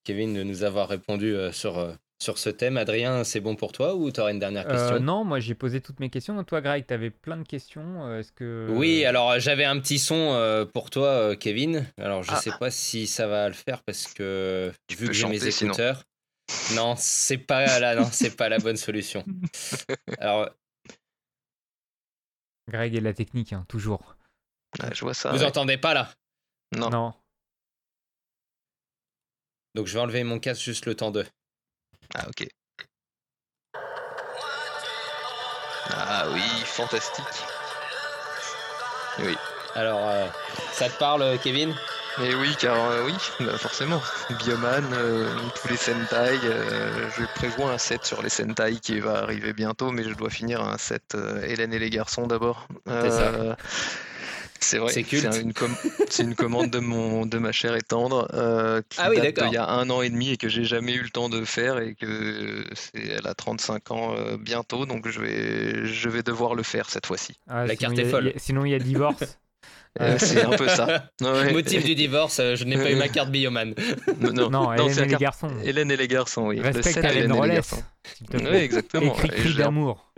Kevin, de nous avoir répondu euh, sur, euh, sur ce thème. Adrien, c'est bon pour toi ou tu aurais une dernière Euh, question? non, moi j'ai posé toutes mes questions. Toi, Greg, tu avais plein de questions. euh, Est-ce que Oui, alors j'avais un petit son euh, pour toi, Kevin. Alors je Ah. sais pas si ça va le faire parce que Tu vu que j'ai mes sinon. écouteurs. Non, c'est pas là, non, c'est pas la bonne solution. Alors, Greg et la technique, hein, toujours. Ouais, je vois ça. vous ouais. entendez pas là? Non. Non. Donc je vais enlever mon casque juste le temps de. Ah, ok. Ah oui, fantastique. Oui. Alors, euh, ça te parle, Kevin? Et oui, car euh, oui, bah forcément. Bioman, euh, tous les Sentai, euh, je prévois un set sur les Sentai qui va arriver bientôt, mais je dois finir un set euh, Hélène et les garçons d'abord. C'est ça. C'est vrai, C'est culte. c'est une, com- c'est une commande de, mon, de ma chère et tendre euh, qui Ah oui, date d'accord. d'il y a un an et demi et que j'ai jamais eu le temps de faire et que c'est, elle a 35 ans euh, bientôt, donc je vais, je vais devoir le faire cette fois-ci. Ah, La carte il est folle. il a- Sinon, il y a divorce. Euh, c'est un peu ça. Ouais. Motif du divorce, je n'ai pas eu ma carte bioman. Non, non, non, non, Hélène c'est et les garçons. Hélène et les garçons, oui. Le Respecte set Hélène Hélène et les garçons. Oui, exactement. Écrit Et cri d'amour.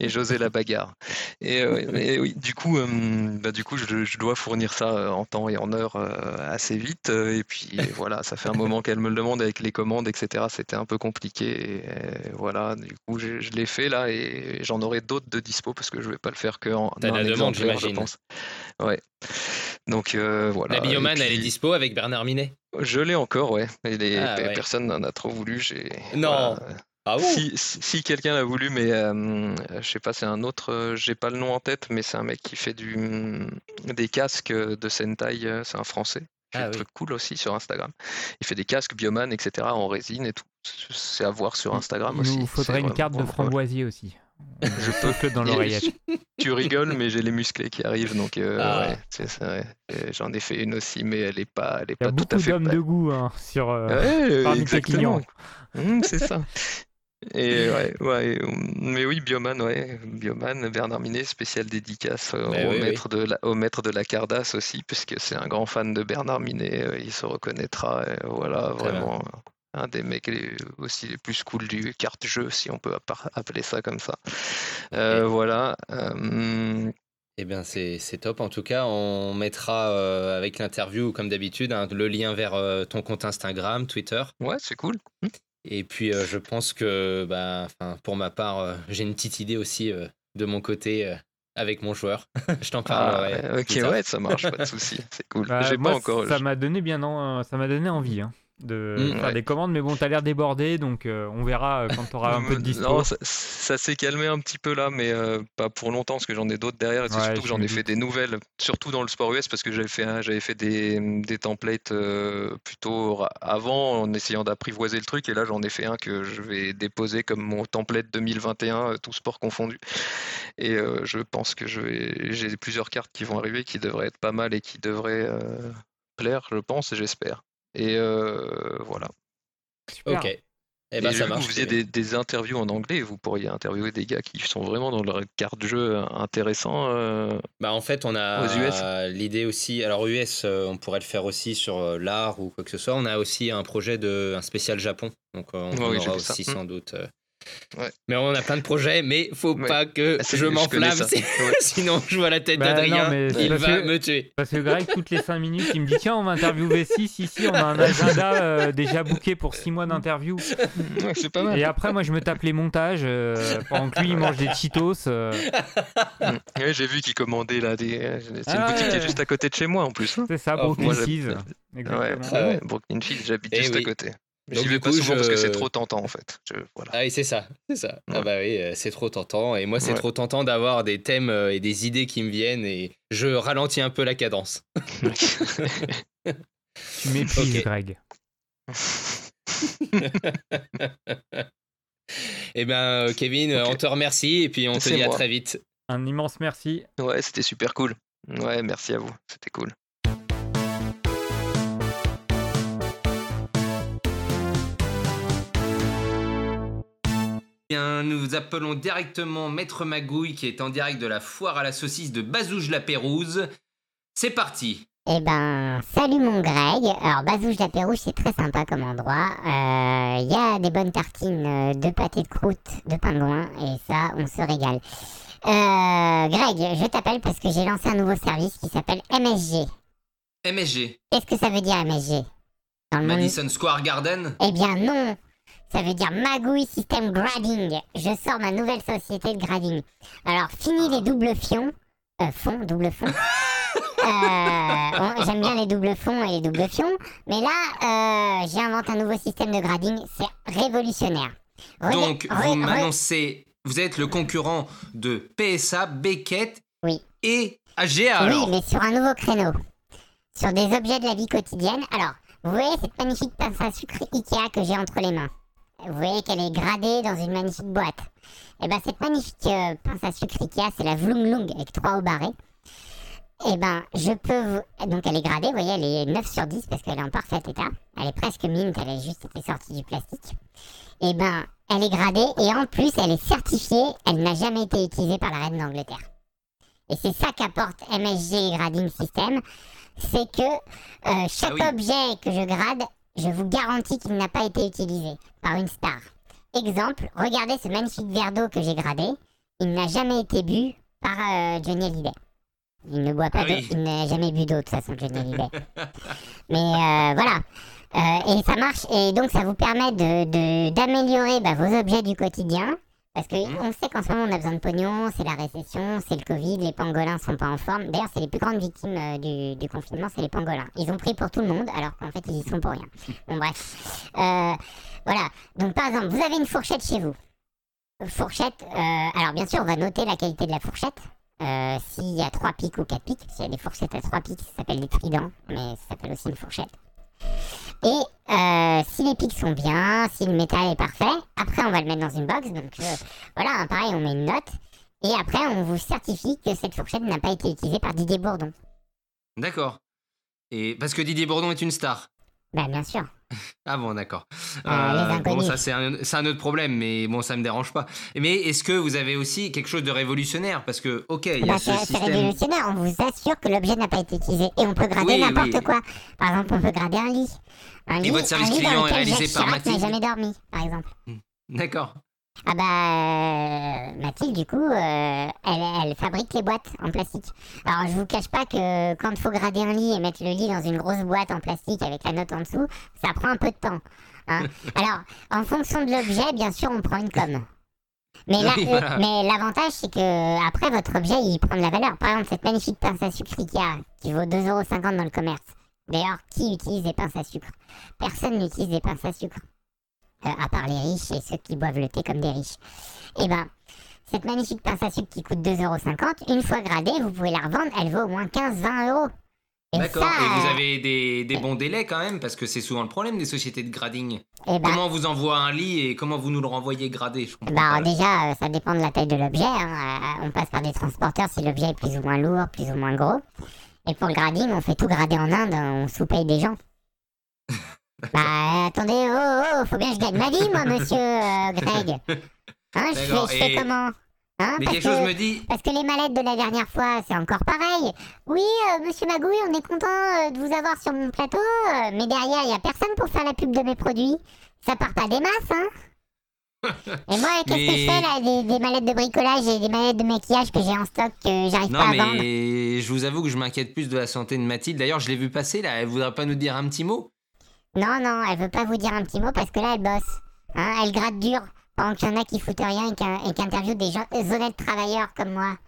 et José la bagarre. Et, euh, et oui, du coup, euh, bah, du coup, je, je dois fournir ça euh, en temps et en heure euh, assez vite. Et puis voilà, ça fait un moment qu'elle me le demande avec les commandes, etc. C'était un peu compliqué. Et, voilà, du coup, je, je l'ai fait là et j'en aurai d'autres de dispo parce que je vais pas le faire que en T'as un la demande, j'imagine. pense. Ouais. Donc euh, voilà. La bioman, Et elle est puis, dispo avec Bernard Minet? Je l'ai encore, ouais. Et les, Ah, ouais. personne n'en a trop voulu. J'ai. Non. voilà. Ah Si, si, quelqu'un l'a voulu, mais euh, je sais pas, c'est un autre, euh, j'ai pas le nom en tête, mais c'est un mec qui fait du, des casques de Sentai, euh, c'est un français. Il fait Ah des oui. trucs cool aussi sur Instagram. Il fait des casques Bioman, etc. en résine et tout. C'est à voir sur Instagram Il aussi. nous C'est faudrait une carte de framboisier aussi. Je peux. Sauf-le dans l'oreillette. Tu rigoles, mais j'ai les musclés qui arrivent, donc euh, Ah. ouais, c'est J'en ai fait une aussi, mais elle est pas, elle est Il y a pas tout à beaucoup fait. d'hommes de goût hein, sur. euh, Ouais, parmi tes clients. Mmh, c'est ça. Et ouais, ouais, mais oui, Bioman, ouais, Bioman, Bernard Minet, spécial dédicace euh, au, oui, oui. maître De la, au maître de la Cardasse aussi, puisque c'est un grand fan de Bernard Minet, euh, il se reconnaîtra, et voilà, bien. vraiment un des mecs les- aussi les plus cool du carte-jeu, si on peut appeler ça comme ça. Euh. Voilà. euh, Eh bien, c'est c'est top. En tout cas, on mettra euh, avec l'interview, comme d'habitude, hein, le lien vers euh, ton compte Instagram, Twitter. ouais, c'est cool. Et puis, euh, je pense que, bah, pour ma part, euh, j'ai une petite idée aussi euh, de mon côté euh, avec mon joueur. je t'en Ah, parlerai. ouais, ok, ouais, ça marche, pas de souci, c'est cool. bah, J'ai moi, pas encore. ça m'a donné bien, en- ça m'a donné envie hein, de Mm. faire Ouais. des commandes, mais bon, t'as l'air débordé, donc euh, on verra euh, quand t'auras un peu de dispo. Non, ça, ça s'est calmé un petit peu là, mais euh, pas pour longtemps, parce que j'en ai d'autres derrière. Et c'est Ouais, surtout que je j'en ai fait des nouvelles, surtout dans le sport US, parce que j'avais fait, j'avais fait des, des templates euh, plutôt avant, en essayant d'apprivoiser le truc. Et là, j'en ai fait un que je vais déposer comme mon template 2021, euh, tout sport confondu. Et je pense que je vais, j'ai plusieurs cartes qui vont arriver, qui devraient être pas mal et qui devraient plaire, je pense et j'espère. Et euh, voilà. Super. Ok. Eh Et ben, j'ai ça marche. vous faisiez des, des interviews en anglais, vous pourriez interviewer des gars qui sont vraiment dans leur carte jeu intéressant. euh, Bah, en fait, on a l'idée aussi. Alors, US, euh, on pourrait le faire aussi sur euh, l'art ou quoi que ce soit. On a aussi un projet de un spécial Japon. Donc, euh, on Ouais, en oui, aura ça. aussi Mm. sans doute. Euh. Ouais. Mais on a plein de projets, mais faut Ouais. pas que Ah, je m'enflamme. Ouais. Sinon, je vois la tête Bah, d'Adrien. Il parce va que- me tuer. Parce que Greg, toutes les 5 minutes, il me dit Tiens, on va interviewer 6, ici, on a un agenda euh, déjà booké pour 6 mois d'interview. Ouais, c'est pas mal. Et après, moi, je me tape les montages euh, pendant que lui, il mange des Cheetos. euh, Mm. Ouais, j'ai vu qu'ils commandaient là. Des... C'est une Ah boutique qui ouais. est juste à côté de chez moi en plus. hein. c'est ça, Oh, Brooklyn Cheese. Ouais, Exactement. Ah ouais. Brooklyn Fields, j'habite Eh juste oui. à côté. Donc, J'y du vais pas coup, souvent parce que je- c'est trop tentant en fait. Je- voilà. Ah oui, c'est ça, c'est ça. Ah bah oui, euh, c'est trop tentant. Et moi, c'est Ouais. trop tentant d'avoir des thèmes euh, et des idées qui me viennent et je ralentis un peu la cadence. Tu méprises, Ok. Greg. Eh ben, euh, Kevin, on te remercie et puis on te dit à très vite. Un immense merci. ouais, c'était super cool. Ouais, merci à vous. C'était cool. Bien, nous vous appelons directement Maître Magouille qui est en direct de la foire à la saucisse de Bazouge la Pérouse. C'est parti. Eh ben, salut mon Greg. Alors, Bazouge la Pérouge, c'est très sympa comme endroit. Euh, Il y a des bonnes tartines euh, de pâté de croûte, de pingouin, et ça, on se régale. Euh, Greg, je t'appelle parce que j'ai lancé un nouveau service qui s'appelle MSG. MSG, Qu'est-ce que ça veut dire MSG Dans le monde... Madison Square Garden? Eh bien non Ça veut dire Magouille System Grading. Je sors ma nouvelle société de grading. Alors, fini les doubles fions. Euh, fonds, double fond. Euh, J'aime bien les doubles fonds et les doubles fions. Mais là, euh, j'ai inventé un nouveau système de grading. C'est révolutionnaire. Donc, vous m'annoncez, vous êtes le concurrent de PSA, Beckett Oui. et AGA alors. Oui, mais sur un nouveau créneau. Sur des objets de la vie quotidienne. Alors, vous voyez cette magnifique pince à sucre Ikea que j'ai entre les mains. Vous voyez qu'elle est gradée dans une magnifique boîte. Et ben cette magnifique euh, pince à sucre Ikea, c'est la Vlung Lung avec trois hauts barrés. Et ben je peux vous... Donc elle est gradée, vous voyez, elle est 9 sur 10 parce qu'elle est en parfait état. Elle est presque mint, elle a juste été sortie du plastique. Et ben elle est gradée et en plus elle est certifiée, elle n'a jamais été utilisée par la reine d'Angleterre. Et c'est ça qu'apporte MSG Grading System, c'est que euh, chaque Ah oui. objet que je grade, je vous garantis qu'il n'a pas été utilisé par une star. Exemple, regardez ce magnifique verre d'eau que j'ai gradé, il n'a jamais été bu par euh, Johnny Hallyday. Il ne boit pas Ah d'eau, oui. il n'a jamais bu d'eau de toute façon, Johnny Hallyday. Mais euh, voilà. Euh, et ça marche, et donc ça vous permet de- de- d'améliorer bah, vos objets du quotidien. Parce que Mhm. on sait qu'en ce moment on a besoin de pognon, c'est la récession, c'est le Covid, les pangolins sont pas en forme. D'ailleurs, c'est les plus grandes victimes euh, du, du confinement, c'est les pangolins. Ils ont pris pour tout le monde, alors qu'en fait ils y sont pour rien. Bon bref. Euh, voilà. Donc par exemple, vous avez une fourchette chez vous. Fourchette. euh, alors bien sûr, on va noter la qualité de la fourchette. S'il y a 3 pics ou 4 pics, s'il y a des fourchettes à 3 pics, ça s'appelle des tridents, mais ça s'appelle aussi une fourchette. Et euh, si les pics sont bien, si le métal est parfait, après on va le mettre dans une box. Donc euh, voilà, pareil, on met une note. Et après, on vous certifie que cette fourchette n'a pas été utilisée par Didier Bourdon. D'accord. Et parce que Didier Bourdon est une star. Bah bien sûr. Ah bon, d'accord. Euh, les Euh, bon, ça c'est un, un autre problème, mais bon, ça me dérange pas. Mais est-ce que vous avez aussi quelque chose de révolutionnaire? Parce que, ok, il y Bah, a ce c'est c'est système. révolutionnaire, on vous assure que l'objet n'a pas été utilisé. Et on peut grader Oui, n'importe oui. quoi. Par exemple, on peut grader un lit. Un lit, votre service client est réalisé Jacques par Chirac n'a jamais dormi, par exemple. D'accord. Ah bah euh, Mathilde du coup euh, elle, elle fabrique les boîtes en plastique. Alors je vous cache pas que quand il faut grader un lit et mettre le lit dans une grosse boîte en plastique avec la note en dessous, ça prend un peu de temps. hein. Alors en fonction de l'objet, bien sûr on prend une com. Mais là, Oui, euh, voilà. mais l'avantage c'est que après votre objet il prend de la valeur. Par exemple cette magnifique pince à sucre Ikea qui vaut 2,50€ dans le commerce. D'ailleurs qui utilise des pinces à sucre? Personne n'utilise des pinces à sucre. Euh, à part les riches et ceux qui boivent le thé comme des riches. Et ben, cette magnifique pince à sucre qui coûte 2,50€, une fois gradée, vous pouvez la revendre, elle vaut au moins 15-20 euros. D'accord. ça, Et vous euh, avez des, des bons délais quand même, parce que c'est souvent le problème des sociétés de grading. eh ben, Comment on vous envoie un lit et comment vous nous le renvoyez gradé je bah, déjà, euh, ça dépend de la taille de l'objet. hein. Euh, On passe par des transporteurs si l'objet est plus ou moins lourd, plus ou moins gros. Et pour le grading, on fait tout grader en Inde, on sous-paye des gens. bah attendez, oh, oh, faut bien que je gagne ma vie, moi, monsieur euh, Greg. Hein, je fais, D'accord, je fais et- comment hein, Mais parce quelque chose que- me dit. Parce que les mallettes de la dernière fois, c'est encore pareil. Oui, euh, monsieur Magouille, on est content euh, de vous avoir sur mon plateau, euh, mais derrière, il n'y a personne pour faire la pub de mes produits. Ça part pas des masses, hein Et moi, qu'est-ce que je fais là des, des mallettes de bricolage et des mallettes de maquillage que j'ai en stock que j'arrive Non, pas à vendre mais je vous avoue que je m'inquiète plus de la santé de Mathilde. D'ailleurs, je l'ai vu passer là. Elle voudrait pas nous dire un petit mot Non, non, elle veut pas vous dire un petit mot parce que là, elle bosse. Hein, elle gratte dur pendant qu'il y en a qui foutent rien et qui des gens des honnêtes travailleurs comme moi.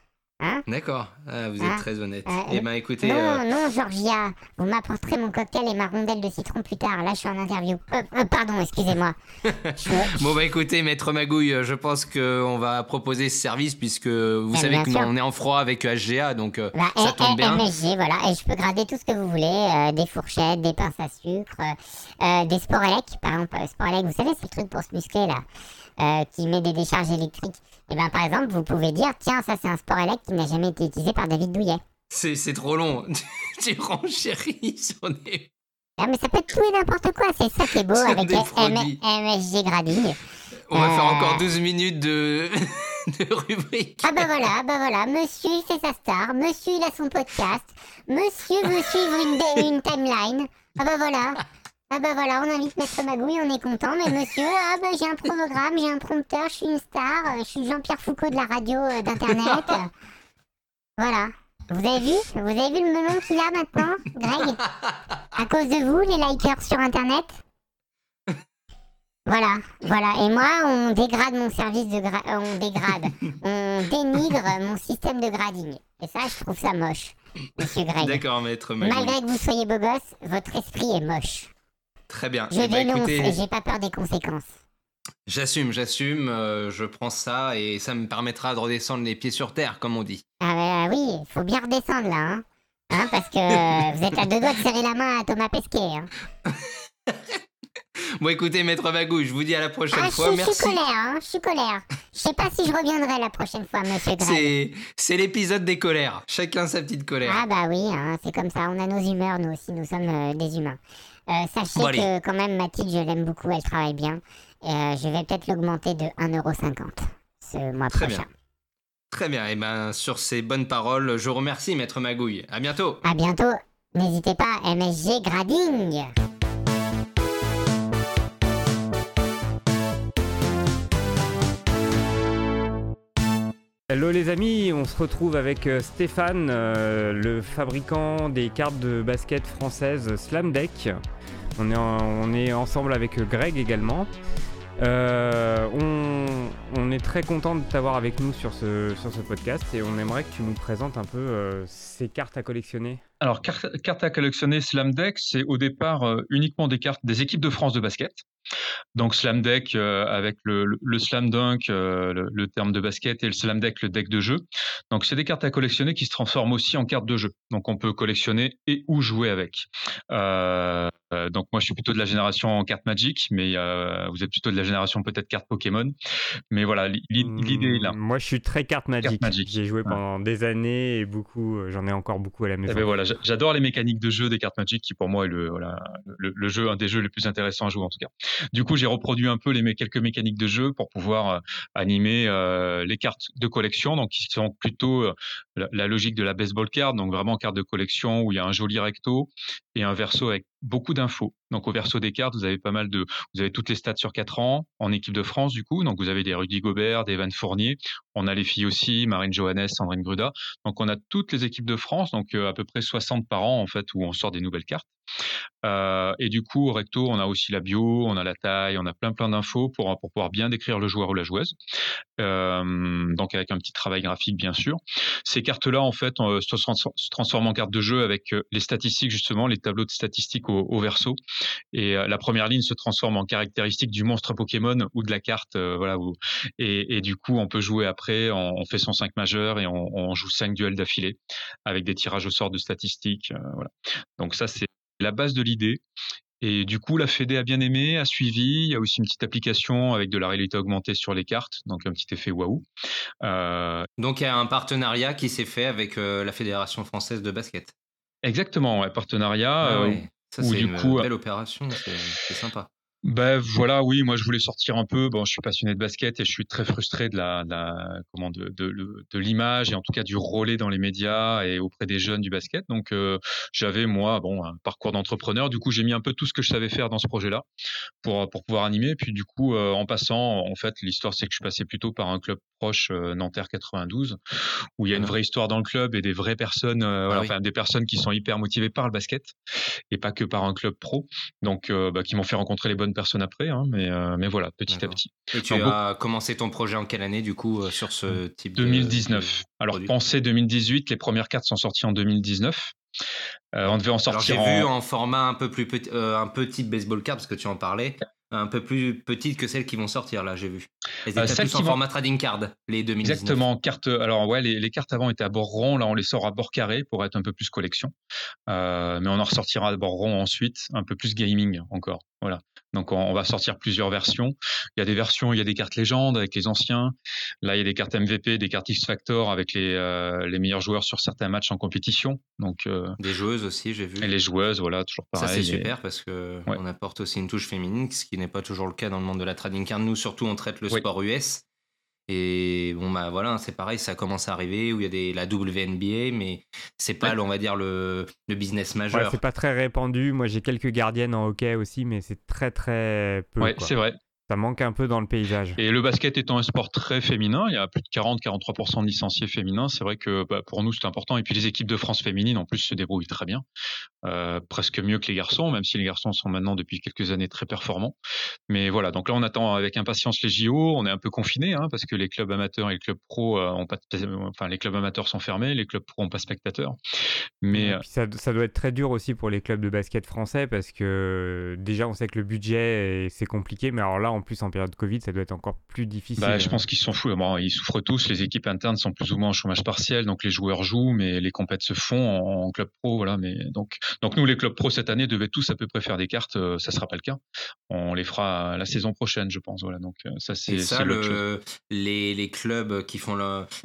Hein D'accord. Ah, vous êtes Ah. très honnête. Euh, eh ben, écoutez. Non, euh, non, Georgia, vous m'apporterez mon cocktail et ma rondelle de citron plus tard. Là, je suis en interview. Euh, pardon, excusez-moi. Je- Bon bah écoutez, maître Magouille, je pense qu'on va proposer ce service puisque vous Eh savez bien que sûr. nous, on est en froid avec HGA, donc Bah, ça et- tombe et- bien. MSG, voilà. Et je peux grader tout ce que vous voulez. des fourchettes, des pinces à sucre, des Sporelec. Par exemple, Sporelec, vous savez, c'est le truc pour se muscler, là, euh, qui met des décharges électriques. Et ben, par exemple, vous pouvez dire, tiens, ça, c'est un Sporelec qui n'a jamais été utilisé par David Douillet. C'est c'est trop long. tu renchéris sur des... Ah, mais ça peut être tout et n'importe quoi. C'est ça qui est beau avec MSG Grading. On va faire Euh. encore 12 minutes de, de rubrique. Ah bah voilà, ah bah voilà, monsieur il fait sa star, monsieur il a son podcast, monsieur veut suivre une, dé- une timeline. Ah bah voilà, ah bah voilà, on invite Maître Magouille, on est content, mais monsieur, ah bah j'ai un programme, j'ai un prompteur, je suis une star, euh, je suis Jean-Pierre Foucault de la radio euh, d'internet. voilà. Vous avez vu Vous avez vu le melon qu'il a maintenant, Greg? À cause de vous, les likers sur internet? Voilà, voilà. Et moi, on dégrade mon service de gra- euh, on dégrade, on dénigre mon système de grading. Et ça, je trouve ça moche, Monsieur Greg. D'accord, maître Magouille. Malgré que vous soyez beau gosse, votre esprit est moche. Très bien. Je Eh ben, dénonce écoutez, et j'ai pas peur des conséquences. J'assume, j'assume, euh, je prends ça et ça me permettra de redescendre les pieds sur terre, comme on dit. Ah bah oui, faut bien redescendre là, hein. Hein, parce que euh, vous êtes à deux doigts de serrer la main à Thomas Pesquet. Hein. Bon, écoutez, maître Magouille, je vous dis à la prochaine Ah, je fois. suis- je suis Merci. colère, hein, je suis colère. Je sais pas si je reviendrai la prochaine fois, monsieur Greg. C'est c'est l'épisode des colères. Chacun sa petite colère. Ah bah oui, hein, c'est comme ça, on a nos humeurs, nous aussi, nous sommes euh, des humains. Euh, sachez Bon, que quand même, Mathilde, je l'aime beaucoup, elle travaille bien. Et, euh, je vais peut-être l'augmenter de 1,50€ ce mois Très prochain. bien. Très bien. Et ben, sur ces bonnes paroles, je vous remercie, maître Magouille. À bientôt. À bientôt. N'hésitez pas, MSG Grading. Hello les amis, on se retrouve avec euh, Stéphane, euh, le fabricant des cartes de basket françaises Slam Deck. On est, ensemble avec Greg également. Euh, on, est très content de t'avoir avec nous sur ce, podcast et on aimerait que tu nous présentes un peu euh, ces cartes à collectionner. Alors, carte, carte à collectionner Slam Deck, c'est au départ euh, uniquement des cartes des équipes de France de basket. Donc slam deck euh, avec le, le, slam dunk, euh, le, terme de basket, et le slam deck, le deck de jeu. Donc c'est des cartes à collectionner qui se transforment aussi en cartes de jeu. Donc on peut collectionner et ou jouer avec. Donc moi je suis plutôt de la génération carte Magic, mais vous êtes plutôt de la génération peut-être carte Pokémon. Mais voilà, l'idée là. Hmm, moi je suis très carte Magic. J'ai joué pendant des années et beaucoup, j'en ai encore beaucoup à la maison. Eh ben voilà, j'adore les mécaniques de jeu des cartes Magic qui pour moi est le, le, jeu, un des jeux les plus intéressants à jouer en tout cas. Du coup j'ai reproduit un peu les quelques mécaniques de jeu pour pouvoir euh, animer euh, les cartes de collection, donc qui sont plutôt euh, la, logique de la baseball card, donc vraiment carte de collection où il y a un joli recto et un verso avec beaucoup d'infos. Donc au verso des cartes, vous avez pas mal de, vous avez toutes les stats sur 4 ans en équipe de France du coup. Donc vous avez des Rudy Gobert, des Evan Fournier. On a les filles aussi, Marine Johannes, Sandrine Gruda. Donc on a toutes les équipes de France, donc à peu près 60 par an en fait où on sort des nouvelles cartes. Et du coup, au recto, on a aussi la bio, on a la taille, on a plein plein d'infos pour, pour pouvoir bien décrire le joueur ou la joueuse. Donc avec un petit travail graphique bien sûr. Ces cartes-là, en fait, se, transforment en cartes de jeu avec les statistiques justement, les tableaux de statistiques au, verso. Et la première ligne se transforme en caractéristique du monstre Pokémon ou de la carte, voilà. et, du coup, on peut jouer après, on, fait son 5 majeur et on, joue 5 duels d'affilée avec des tirages au sort de statistiques. Donc ça, c'est la base de l'idée. Et du coup, la Fédé a bien aimé, a suivi. Il y a aussi une petite application avec de la réalité augmentée sur les cartes, donc un petit effet waouh. Euh, donc il y a un partenariat qui s'est fait avec euh, la Fédération française de basket. Exactement, un partenariat. Ah euh, Ça, c'est une belle opération, c'est sympa. Ben voilà, oui, moi je voulais sortir un peu. Bon, je suis passionné de basket et je suis très frustré de la, la comment de, de, de l'image et en tout cas du relais dans les médias et auprès des jeunes du basket. Donc euh, j'avais moi bon un parcours d'entrepreneur. Du coup, j'ai mis un peu tout ce que je savais faire dans ce projet-là pour pour pouvoir animer. Puis du coup, euh, en passant, en fait, l'histoire c'est que je suis passé plutôt par un club proche euh, Nanterre 92 où il y a une vraie histoire dans le club et des vraies personnes, voilà, ah enfin des personnes qui sont hyper motivées par le basket et pas que par un club pro. Donc bah, qui m'ont fait rencontrer les bonnes personne après, hein, mais, euh, mais voilà, petit à petit. Et tu as commencé ton projet en quelle année, du coup, euh, sur ce type 2019. Alors, pensez 2018, les premières cartes sont sorties en 2019. Euh, on devait en sortir. J'ai vu en format un peu plus petit, un petit baseball card parce que tu en parlais un peu plus petites que celles qui vont sortir là, j'ai vu. Elles étaient plus en format trading card, les 2019. Exactement, carte. Alors ouais, les, cartes avant étaient à bord rond, là on les sort à bord carré pour être un peu plus collection. Mais on en ressortira à bord rond ensuite, un peu plus gaming encore. Voilà. Donc on, va sortir plusieurs versions. Il y a des versions, il y a des cartes légendes avec les anciens. Là il y a des cartes MVP, des cartes X Factor avec les, euh, les meilleurs joueurs sur certains matchs en compétition. Donc euh, des joueuses aussi, j'ai vu. Et les joueuses, voilà, toujours pareil. Ça c'est super parce que on apporte aussi une touche féminine, ce qui n'est pas toujours le cas dans le monde de la trading card. Nous surtout on traite le sport US. Et bon, bah voilà, c'est pareil, ça commence à arriver où il y a des, la WNBA, mais c'est pas, on va dire, le, le business majeur. Ouais, c'est pas très répandu. Moi, j'ai quelques gardiennes en hockey aussi, mais c'est très, très peu. Ouais, c'est vrai. Ça manque un peu dans le paysage. Et le basket étant un sport très féminin, il y a plus de 40-43% de licenciés féminins. C'est vrai que bah, pour nous, c'est important. Et puis les équipes de France féminines, en plus, se débrouillent très bien. Euh, presque mieux que les garçons, même si les garçons sont maintenant depuis quelques années très performants. Mais voilà, donc là, on attend avec impatience les JO. On est un peu confiné hein, parce que les clubs amateurs et les clubs pro euh, ont pas, enfin les clubs amateurs sont fermés, les clubs pro ont pas spectateurs. Mais euh, ça, ça, doit être très dur aussi pour les clubs de basket français parce que déjà, on sait que le budget c'est compliqué, mais alors là, en plus en période Covid, ça doit être encore plus difficile. Bah, je pense qu'ils sont fous. Bon, ils souffrent tous. Les équipes internes sont plus ou moins en chômage partiel, donc les joueurs jouent, mais les compètes se font en, club pro. Voilà. Mais donc, donc nous, les clubs pro cette année devaient tous à peu près faire des cartes. Euh, ça sera pas le cas. On les fera la saison prochaine, je pense. Voilà. Donc euh, ça, c'est ça. Le, les, les, clubs qui font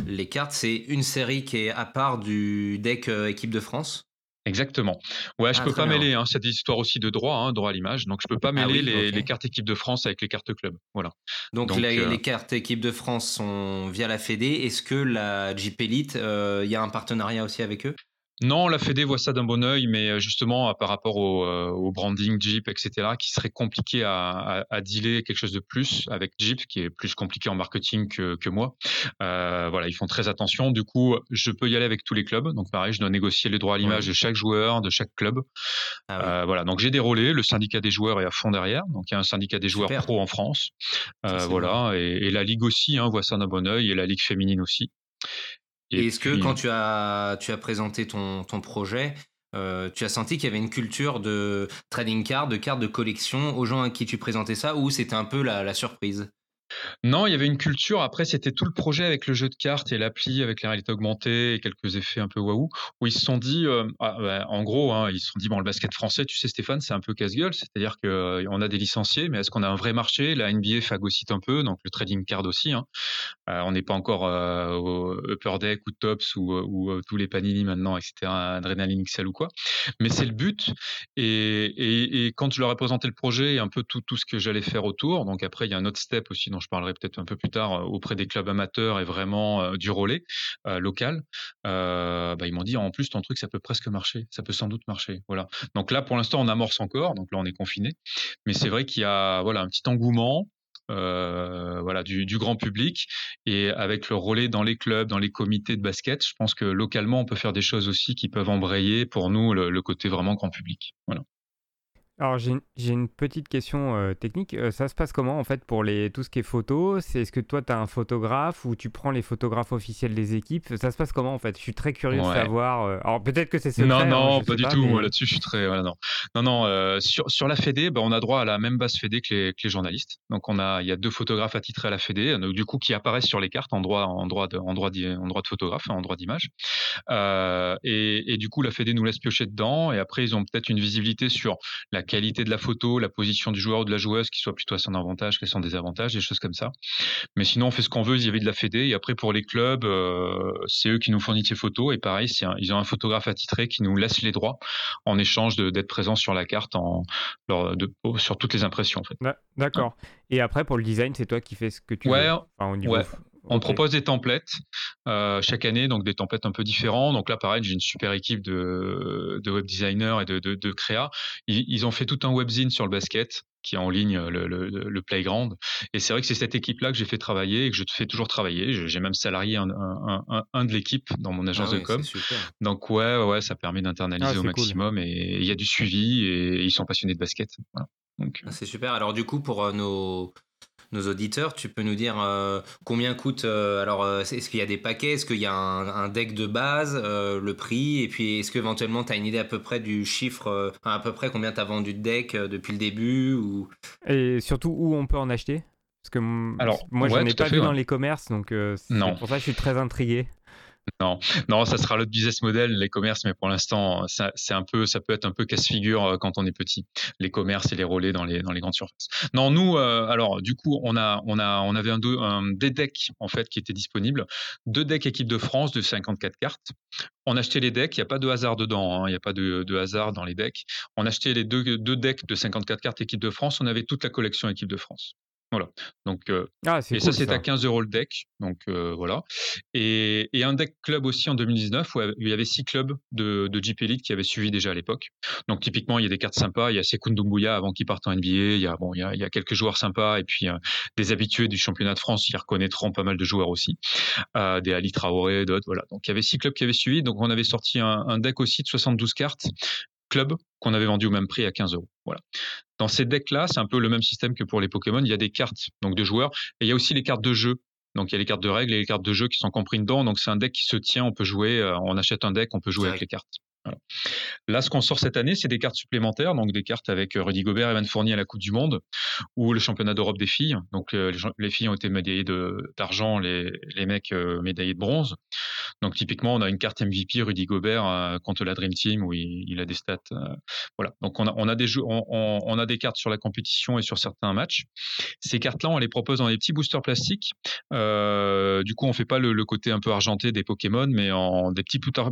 les cartes, c'est une série qui est à part du deck euh, équipe de France? Exactement. Ouais, je ah, peux pas mêler. Hein, c'est histoire aussi de droit, hein, droit à l'image. Donc je peux pas ah mêler les, cartes équipe de France avec les cartes club. Voilà. Donc, euh les, cartes équipe de France sont via la Fédé. Est-ce que la Jeep Elite, euh, il y a un partenariat aussi avec eux? Non, la Fédé voit ça d'un bon oeil, mais euh, justement par rapport euh, au, branding Jeep, etc., qui serait compliqué à, à, dealer quelque chose de plus avec Jeep, qui est plus compliqué en marketing que, que moi. Euh, voilà, ils font très attention. Du coup, je peux y aller avec tous les clubs. Donc pareil, je dois négocier les droits à l'image de chaque joueur, de chaque club. Ah voilà, donc j'ai des relais. Le syndicat des joueurs est à fond derrière. Donc il y a un syndicat des joueurs pro en France. voilà, et, la ligue aussi hein, voit ça d'un bon oeil, et la ligue féminine aussi. Et, est-ce que quand tu as, tu as présenté ton, ton projet, euh, tu as senti qu'il y avait une culture de trading card, de cartes de collection aux gens à qui tu présentais ça, ou c'était un peu la surprise? Non, il y avait une culture. Après, c'était tout le projet avec le jeu de cartes et l'appli avec la réalité augmentée et quelques effets un peu waouh, où ils se sont dit, euh, ah, bah, en gros, hein, ils se sont dit, bon, le basket français, tu sais, Stéphane, c'est un peu casse-gueule. C'est-à-dire qu'on euh, a des licenciés, mais est-ce qu'on a un vrai marché? La NBA phagocyte un peu, donc le trading card aussi. Hein. Euh, on n'est pas encore au Upper Deck ou Tops ou, tous les Panini maintenant, etc., Adrenaline XL ou quoi. Mais c'est le but. Et, quand je leur ai présenté le projet et un peu tout, ce que j'allais faire autour, donc après, il y a un autre step aussi je parlerai peut-être un peu plus tard, euh, auprès des clubs amateurs et vraiment euh, du relais euh, local, bah, ils m'ont dit en plus ton truc ça peut presque marcher, ça peut sans doute marcher. Voilà. Donc là pour l'instant on amorce encore, donc là on est confiné, mais c'est vrai qu'il y a voilà un petit engouement. voilà du, grand public et avec le relais dans les clubs, dans les comités de basket, je pense que localement on peut faire des choses aussi qui peuvent embrayer pour nous le, le côté vraiment grand public. Voilà. Alors j'ai une petite question euh, technique. Euh, ça se passe comment en fait pour les, tout ce qui est photo? C'est est-ce que toi tu as un photographe ou tu prends les photographes officiels des équipes? Ça se passe comment en fait? Je suis très curieux de savoir. Euh, alors peut-être que c'est secret. Non hein, non pas du tout. Là-dessus je suis très non non non sur, sur la Fédé, bah, on a droit à la même base Fédé que les, que les, journalistes. Donc on a il y a deux photographes attitrés à la Fédé, donc, du coup qui apparaissent sur les cartes en droit en droit de en droit de, en droit de photographe, en droit d'image. Et, et, du coup la Fédé nous laisse piocher dedans et après ils ont peut-être une visibilité sur la qualité de la photo la position du joueur ou de la joueuse qui soit plutôt à son avantage qu'à son désavantage, des choses comme ça. Mais sinon, on fait ce qu'on veut, il y avait de la fédé. Et après, pour les clubs, euh, c'est eux qui nous fournissent les photos. Et pareil, ils ont un photographe attitré qui nous laisse les droits en échange d'être présent sur la carte en, de, sur toutes les impressions. En fait. D'accord. Et après, pour le design, c'est toi qui fais ce que tu ouais, veux. au niveau... On propose des templates euh, chaque année, donc des templates un peu différents. Donc là, pareil, j'ai une super équipe de, web designers et de, de, créa. Ils, ont fait tout un webzine sur le basket qui est en ligne le, playground. Et c'est vrai que c'est cette équipe-là que j'ai fait travailler et que je fais toujours travailler. J'ai même salarié un, de l'équipe dans mon agence ah de com. Donc ouais, ouais, ça permet d'internaliser ah, au maximum et il y a du suivi et ils sont passionnés de basket. Ah, c'est super. Alors du coup, pour euh, nos nos auditeurs, tu peux nous dire euh, combien coûte euh, alors euh, est-ce qu'il y a des paquets, est-ce qu'il y a un, deck de base, le prix et puis est-ce qu'éventuellement tu as une idée à peu près du chiffre à peu près combien tu as vendu de deck depuis le début ou? Et surtout où on peut en acheter? Parce que alors, moi je n'ai pas vu dans les commerces donc c'est pour ça que je suis très intrigué. Non, non, ça sera l'autre business model, les commerces, mais pour l'instant, c'est un peu, ça peut être un peu casse-figure euh, quand on est petit, les commerces et les relais dans les grandes surfaces. Non, nous, euh, alors du coup, on a on avait des decks en fait qui étaient disponibles, deux decks équipe de France de 54 cartes. On achetait les decks, il n'y a pas de hasard dedans, hein, il n'y a pas de, de, hasard dans les decks. On achetait les deux, deux decks de 54 cartes équipe de France, on avait toute la collection équipe de France. Voilà. Donc, euh, ah, et ça, c'est à 15 euros le deck. Donc, euh, voilà. Et, un deck club aussi en 2019 où il y avait six clubs de, de Jeep Elite qui avaient suivi déjà à l'époque. Donc, typiquement, il y a des cartes sympas. Il y a Sekun Dumbuya avant qu'il parte en NBA. Il y a, bon, il y a, quelques joueurs sympas. Et puis, euh, des habitués du championnat de France. Ils reconnaîtront pas mal de joueurs aussi. des Ali Traoré, d'autres. Voilà. Donc, il y avait six clubs qui avaient suivi. Donc, on avait sorti un, un deck aussi de 72 cartes club qu'on avait vendu au même prix à 15 euros. Voilà. Dans ces decks-là, c'est un peu le même système que pour les Pokémon. Il y a des cartes donc de joueurs et il y a aussi les cartes de jeu. Donc il y a les cartes de règles et les cartes de jeu qui sont comprises dedans. Donc c'est un deck qui se tient. On peut jouer. Euh, on achète un deck, on peut jouer avec les cartes. Là, ce qu'on sort cette année, c'est des cartes supplémentaires, donc des cartes avec euh, Rudy Gobert et Evan Fournier à la Coupe du Monde, ou le championnat d'Europe des filles. Donc euh, les, filles ont été médaillées d'argent, les, les, mecs euh, médaillés de bronze. Donc typiquement, on a une carte MVP Rudy Gobert contre la Dream Team où il, a des stats. voilà. Donc on a, on a des on, a des cartes sur la compétition et sur certains matchs. Ces cartes-là, on les propose dans des petits boosters plastiques. du coup, on fait pas le, côté un peu argenté des Pokémon, mais en des petits boosters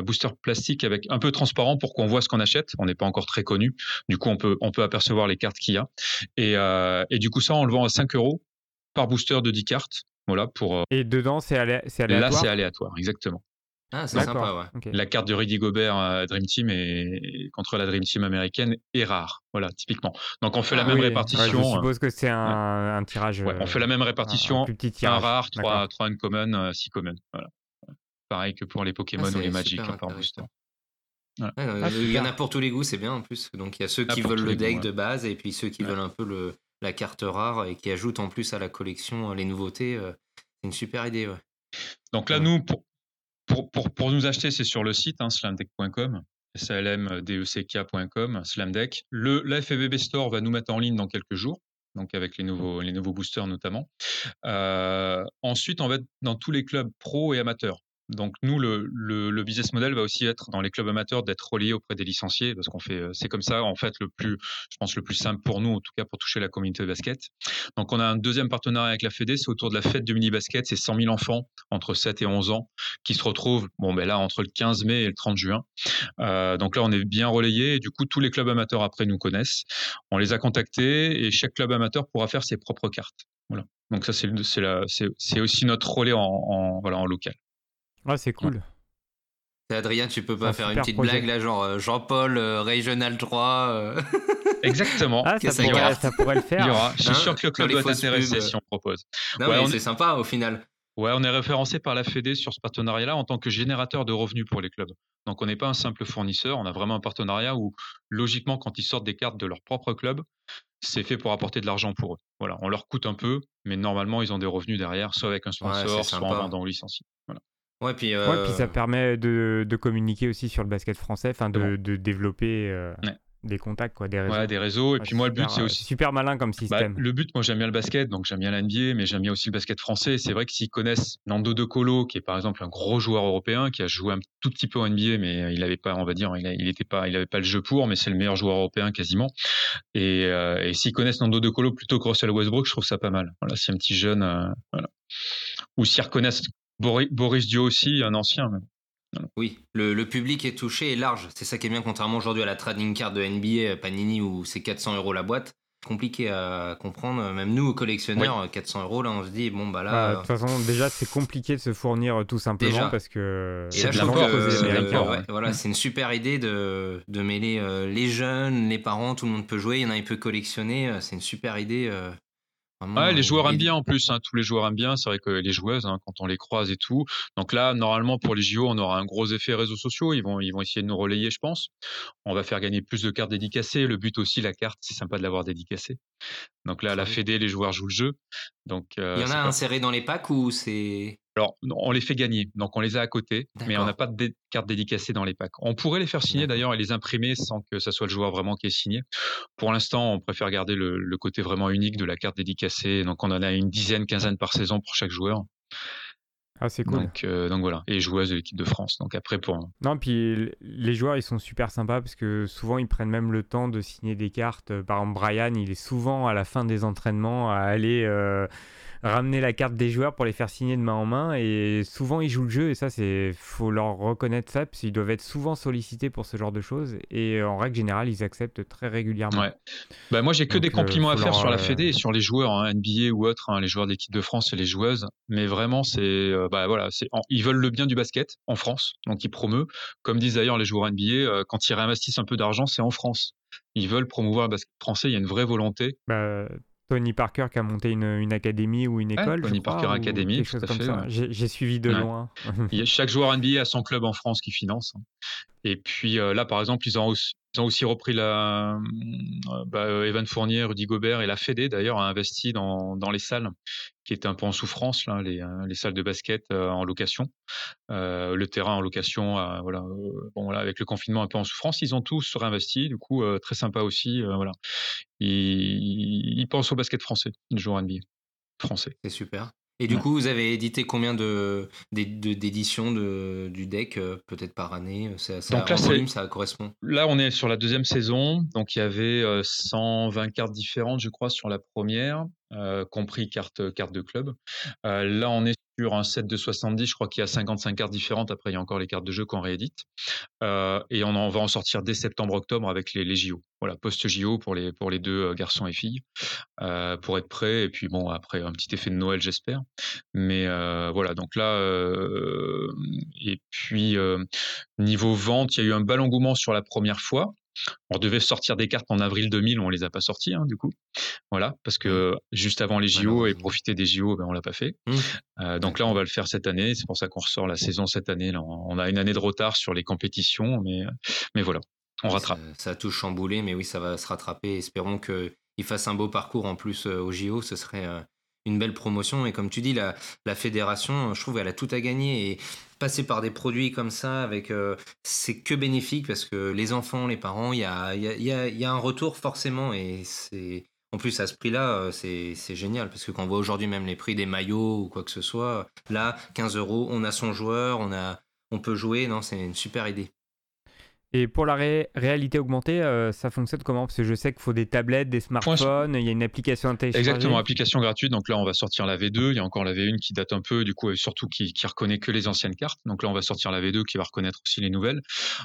booster plastique avec un peu transparent pour qu'on voit ce qu'on achète. On n'est pas encore très connu. Du coup, on peut, on peut apercevoir les cartes qu'il y a. Et, euh, et du coup, ça, on le vend à 5 euros par booster de 10 cartes. Voilà, pour, euh, et dedans, c'est aléatoire Là, c'est aléatoire, exactement. Ah, c'est sympa, ouais. La carte de Rudy Gobert Dream Team et contre la Dream Team américaine est rare. Voilà, typiquement. Donc on fait la ah même répartition. je suppose que c'est un, tirage. on fait la même répartition. Un, rare, 3, 3 uncommon, 6 common. Voilà pareil que pour les Pokémon ah, ou les Magic par booster. Ah, il y en a pour tous les goûts, c'est bien en plus. Donc il y a ceux qui veulent le deck de base et puis ceux qui veulent un peu le, la carte rare et qui ajoutent en plus à la collection euh, les nouveautés. Euh, c'est une super idée. Donc là, nous, pour, pour, pour, pour, nous acheter, c'est sur le site, hein, slamdeck.com, salmdeck.com, slamdeck. Le, la FBB Store va nous mettre en ligne dans quelques jours donc avec les nouveaux, les nouveaux boosters notamment. Euh, ensuite, on va être dans tous les clubs pro et amateurs. Donc nous, le, business model va aussi être dans les clubs amateurs d'être relié auprès des licenciés parce qu'on fait, euh, c'est comme ça en fait le plus, je pense le plus simple pour nous en tout cas pour toucher la communauté de basket. Donc on a un deuxième partenariat avec la Fédé, c'est autour de la fête du mini basket, c'est 100 000 enfants entre 7 et 11 ans qui se retrouvent, bon ben là entre le 15 mai et le 30 juin. Euh, donc là on est bien relayé et du coup tous les clubs amateurs après nous connaissent. On les a contactés et chaque club amateur pourra faire ses propres cartes. Voilà. Donc ça c'est aussi notre relais en voilà en local. Ouais, c'est cool. Adrien, tu peux pas faire une petite blague là, genre euh, Jean-Paul, euh, Regional 3 euh. Exactement. Ah, ça, pourrait, ça, pourrait, le faire. Je suis hein sûr que le club doit t'intéresser si on propose. Non, ouais, c'est sympa au final. Ouais, on est référencé par la Fédé sur ce partenariat-là en tant que générateur de revenus pour les clubs. Donc on n'est pas un simple fournisseur, on a vraiment un partenariat où logiquement quand ils sortent des cartes de leur propre club, c'est fait pour apporter de l'argent pour eux. Voilà, on leur coûte un peu, mais normalement ils ont des revenus derrière, soit avec un sponsor, soit en vendant. Voilà. Ouais, puis, ouais, puis ça euh, permet de, de, communiquer aussi sur le basket français, enfin de, de, développer euh, des contacts, quoi, des réseaux. Ouais, des réseaux. Et puis moi, le but, c'est aussi. Super malin comme bah, système. le but, moi, j'aime bien le basket, donc j'aime bien l'NBA, mais j'aime bien aussi le basket français. C'est vrai que s'ils connaissent Nando De Colo, qui est par exemple un gros joueur européen, qui a joué un tout petit peu en NBA, mais il n'avait pas, on va dire, il, il était pas, il avait pas le jeu pour, mais c'est le meilleur joueur européen quasiment. Et, euh, et s'ils connaissent Nando De Colo plutôt que Russell Westbrook, je trouve ça pas mal. Voilà, si un petit jeune, voilà. Ou s'ils reconnaissent Boris, Dio aussi, un ancien. Oui, le, public est touché et large. C'est ça qui est bien, contrairement aujourd'hui à la trading card de NBA Panini où c'est 400 euros la boîte. Compliqué à comprendre, même nous, collectionneurs, 400 euros, là, on se dit, bon, bah là. Bah, de toute façon, déjà, c'est compliqué de se fournir tout simplement parce que. Et là, voilà, c'est une super idée de, de mêler euh, les jeunes, les parents, tout le monde peut jouer, il y en a un peu collectionner. Euh, c'est une super idée. Euh, ah, les joueurs aiment bien en plus, hein, tous les joueurs aiment bien. C'est vrai que les joueuses, hein, quand on les croise et tout. Donc là, normalement, pour les JO, on aura un gros effet réseaux sociaux. Ils vont, ils vont essayer de nous relayer, je pense. On va faire gagner plus de cartes dédicacées. Le but aussi, la carte, c'est sympa de l'avoir dédicacée. Donc là, la Fédé, les joueurs jouent le jeu. Donc, euh, Il y en a inséré dans les packs ou c'est. Alors, on les fait gagner, donc on les a à côté, mais on n'a pas de carte dédicacée dans les packs. On pourrait les faire signer d'ailleurs et les imprimer sans que ça soit le joueur vraiment qui est signé. Pour l'instant, on préfère garder le, côté vraiment unique de la carte dédicacée, donc on en a une dizaine, quinzaine par saison pour chaque joueur. Ah, c'est cool. Donc, euh, donc voilà, et joueuses de l'équipe de France. Donc après, pour. Non, puis les joueurs, ils sont super sympas parce que souvent, ils prennent même le temps de signer des cartes. Par exemple, Brian, il est souvent à la fin des entraînements à aller. Euh, ramener la carte des joueurs pour les faire signer de main en main. Et souvent, ils jouent le jeu, et ça, c'est faut leur reconnaître ça, parce qu'ils doivent être souvent sollicités pour ce genre de choses. Et en règle générale, ils acceptent très régulièrement. Ouais. Bah, moi, j'ai que des euh, compliments à faire sur la Fédé et sur les joueurs, hein, NBA ou autres, hein, les joueurs d'équipe de France et les joueuses. Mais vraiment, c'est, euh, bah voilà, c'est, ils veulent le bien du basket en France, donc ils promeuvent. Comme disent d'ailleurs les joueurs NBA, euh, quand ils réinvestissent un peu d'argent, c'est en France. Ils veulent promouvoir le basket français. Il y a une vraie volonté. Bah, Tony Parker qui a monté une, une académie ou une école. Tony Parker Academy, tout à fait. J'ai suivi de loin. Il y a chaque joueur NBA a son club en France qui finance. Et puis là, par exemple, ils ont, aussi repris la, euh, bah, Evan Fournier, Rudy Gobert et la Fédé d'ailleurs a investi dans, dans les salles qui étaient un peu en souffrance, là, les, euh, les salles de basket en location, le terrain en location, voilà, bon là avec le confinement un peu en souffrance, ils ont tous réinvesti, du coup très sympa aussi, voilà. Ils, pensent au basket français, le jour NBA français. C'est super. Et du coup, vous avez édité combien de, d'éditions de, du deck, euh, peut-être par année ça, donc là, ça correspond? Là, on est sur la deuxième saison. Donc, il y avait 120 euh, cartes différentes, je crois, sur la première, euh, compris carte, de club. là, on est sur un set de 70, je crois qu'il y a 55 cartes différentes. Après, il y a encore les cartes de jeu qu'on réédite. Euh, et on en va en sortir dès septembre-octobre avec les, les, JO. Voilà, post-JO pour les, pour les deux euh, garçons et filles, euh, pour être prêts. Et puis, bon, après, un petit effet de Noël, j'espère. Mais voilà, donc là, et puis, niveau vente, il y a eu un bel engouement sur la première fois. On devait sortir des cartes en avril 2000, on les a pas sorties hein, du coup. Voilà, parce que juste avant les JO et profiter des JO, ben on l'a pas fait. Mmh. Euh, donc là, on va le faire cette année. C'est pour ça qu'on ressort la saison cette année. Là, on a une année de retard sur les compétitions, mais mais voilà, on rattrape. Ça, a tout chamboulé, mais oui, ça va se rattraper. Espérons qu'il fasse un beau parcours en plus euh, aux JO. Ce serait euh, une belle promotion. Et comme tu dis, la, la fédération, je trouve, elle a tout à gagner. Et passer par des produits comme ça, avec, euh, c'est que bénéfique parce que les enfants, les parents, il y a, y, a, y a, un retour forcément. Et c'est. En plus, à ce prix-là, euh, c'est, c'est génial parce que quand on voit aujourd'hui même les prix des maillots ou quoi que ce soit, là, 15 euros, on a son joueur, on, a, on peut jouer. Non, c'est une super idée. Et pour la réalité augmentée, euh, ça fonctionne comment? Parce que je sais qu'il faut des tablettes, des smartphones, il y a une application à Exactement, application gratuite. Donc là, on va sortir la V2. Il y a encore la V1 qui date un peu, du coup, et surtout qui, qui reconnaît que les anciennes cartes. Donc là, on va sortir la V2 qui va reconnaître aussi les nouvelles.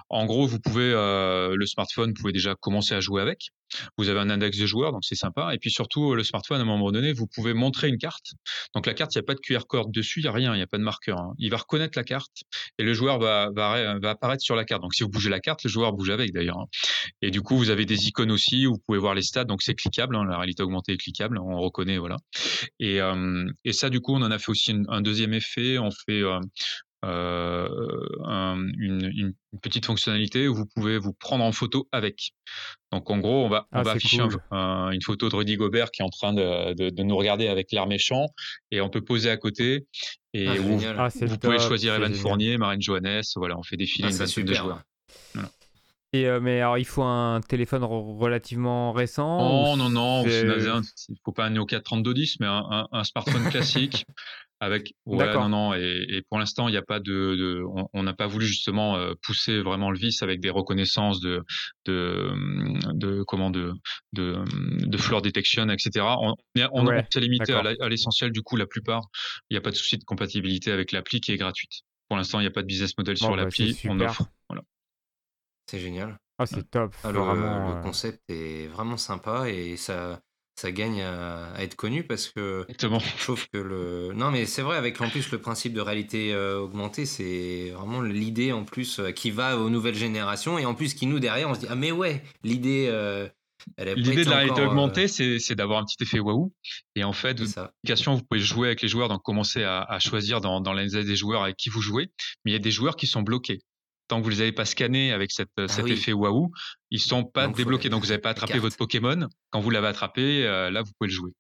En gros, vous pouvez, euh, le smartphone, vous pouvez déjà commencer à jouer avec. Vous avez un index de joueurs, donc c'est sympa. Et puis surtout, le smartphone, à un moment donné, vous pouvez montrer une carte. Donc la carte, il n'y a pas de QR code dessus, il n'y a rien, il n'y a pas de marqueur. Hein. Il va reconnaître la carte et le joueur va, va, va, apparaître sur la carte. Donc si vous bougez la carte, le joueur bouge avec d'ailleurs. Hein. Et du coup, vous avez des icônes aussi où vous pouvez voir les stats. Donc c'est cliquable, hein. la réalité augmentée est cliquable, on reconnaît, voilà. Et, euh, et ça, du coup, on en a fait aussi un deuxième effet. On fait euh, euh, une, petite fonctionnalité où vous pouvez vous prendre en photo avec. Donc en gros, on va, on ah, va afficher une photo de Rudy Gobert qui est en train de, de, nous regarder avec l'air méchant et on peut poser à côté et ah, vous, ah, vous pouvez choisir Evan Fournier, Marine Johannes, voilà, on fait défiler une vingtaine de joueurs. Et euh, mais alors, il faut un téléphone relativement récent Oh non, non, il ne faut pas un Nokia 3210, mais un, un smartphone classique avec, ouais, non, non, et, pour l'instant, il n'y a pas de, on n'a pas voulu justement euh, pousser vraiment le vice avec des reconnaissances de, de, de comment, de, de, de floor detection, etc. On, on, s'est limité à l'essentiel, du coup, la plupart, il n'y a pas de souci de compatibilité avec l'appli qui est gratuite. Pour l'instant, il n'y a pas de business model sur bah, l'appli, on offre. C'est génial. Ah, c'est top. Ah, le, le, concept est vraiment sympa et ça, ça gagne à, être connu parce que Exactement. je trouve que le non mais c'est vrai avec en plus le principe de réalité euh, augmentée c'est vraiment l'idée en plus euh, qui va aux nouvelles générations et en plus qui nous derrière on se dit ah mais ouais l'idée euh, L'idée de la réalité augmentée, c'est d'avoir un petit effet waouh. Et en fait, l'application, vous pouvez jouer avec les joueurs, donc commencer à, à choisir dans, dans l'analyse des joueurs avec qui vous jouez. Mais il y a des joueurs qui sont bloqués tant que vous les avez pas scannés avec cette, ah cet effet waouh, ils sont pas débloqués. Donc vous n'avez pas attrapé votre Pokémon. Quand vous l'avez attrapé, euh, là vous pouvez le jouer.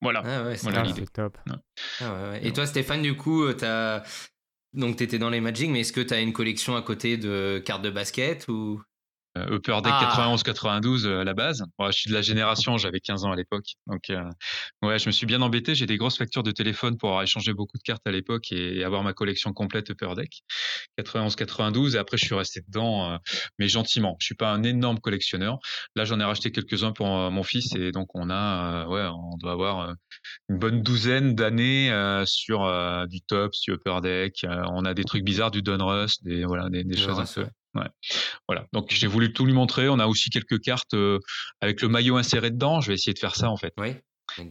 Voilà. Ah voilà l'idée. top. Ah Et toi, Stéphane, du coup, euh, as... donc tu étais dans les Magic, mais est-ce que tu as une collection à côté de cartes de basket ou? euh, Upper Deck 91-92 ah. euh, à la base. je suis de la génération, j'avais 15 ans à l'époque. Donc, euh, ouais, je me suis bien embêté. J'ai des grosses factures de téléphone pour avoir échangé beaucoup de cartes à l'époque et, avoir ma collection complète Upper Deck 91-92. Et après, je suis resté dedans, mais gentiment. Je suis pas un énorme collectionneur. Là, j'en ai racheté quelques-uns pour mon fils et donc on a, ouais, on doit avoir une bonne douzaine d'années sur du top, sur Upper Deck. on a des trucs bizarres, du Donruss, des voilà, des, choses un peu. Ouais. Voilà. Donc j'ai voulu tout lui montrer. On a aussi quelques cartes euh, avec le maillot inséré dedans. Je vais essayer de faire ça en fait. Oui.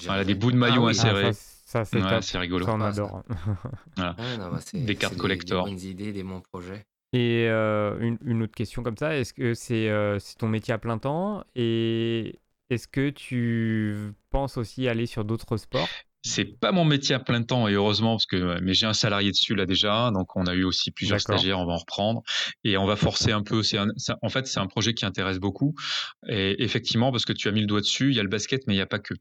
Voilà, des bouts de maillot ah insérés. Ah, ça, c'est rigolo. Ça, on adore. voilà. bah, des cartes collector. Des bonnes idées, des bons projets. Et euh, une, une, autre question comme ça, est-ce que c'est euh, ton métier à plein temps? Et est-ce que tu penses aussi aller sur d'autres sports? C'est pas mon métier à plein temps et heureusement parce que mais j'ai un salarié dessus là déjà donc on a eu aussi plusieurs stagiaires on va en reprendre et on va forcer un peu en fait c'est un projet qui intéresse beaucoup et effectivement parce que tu as mis le doigt dessus il y a le basket mais il n'y a pas que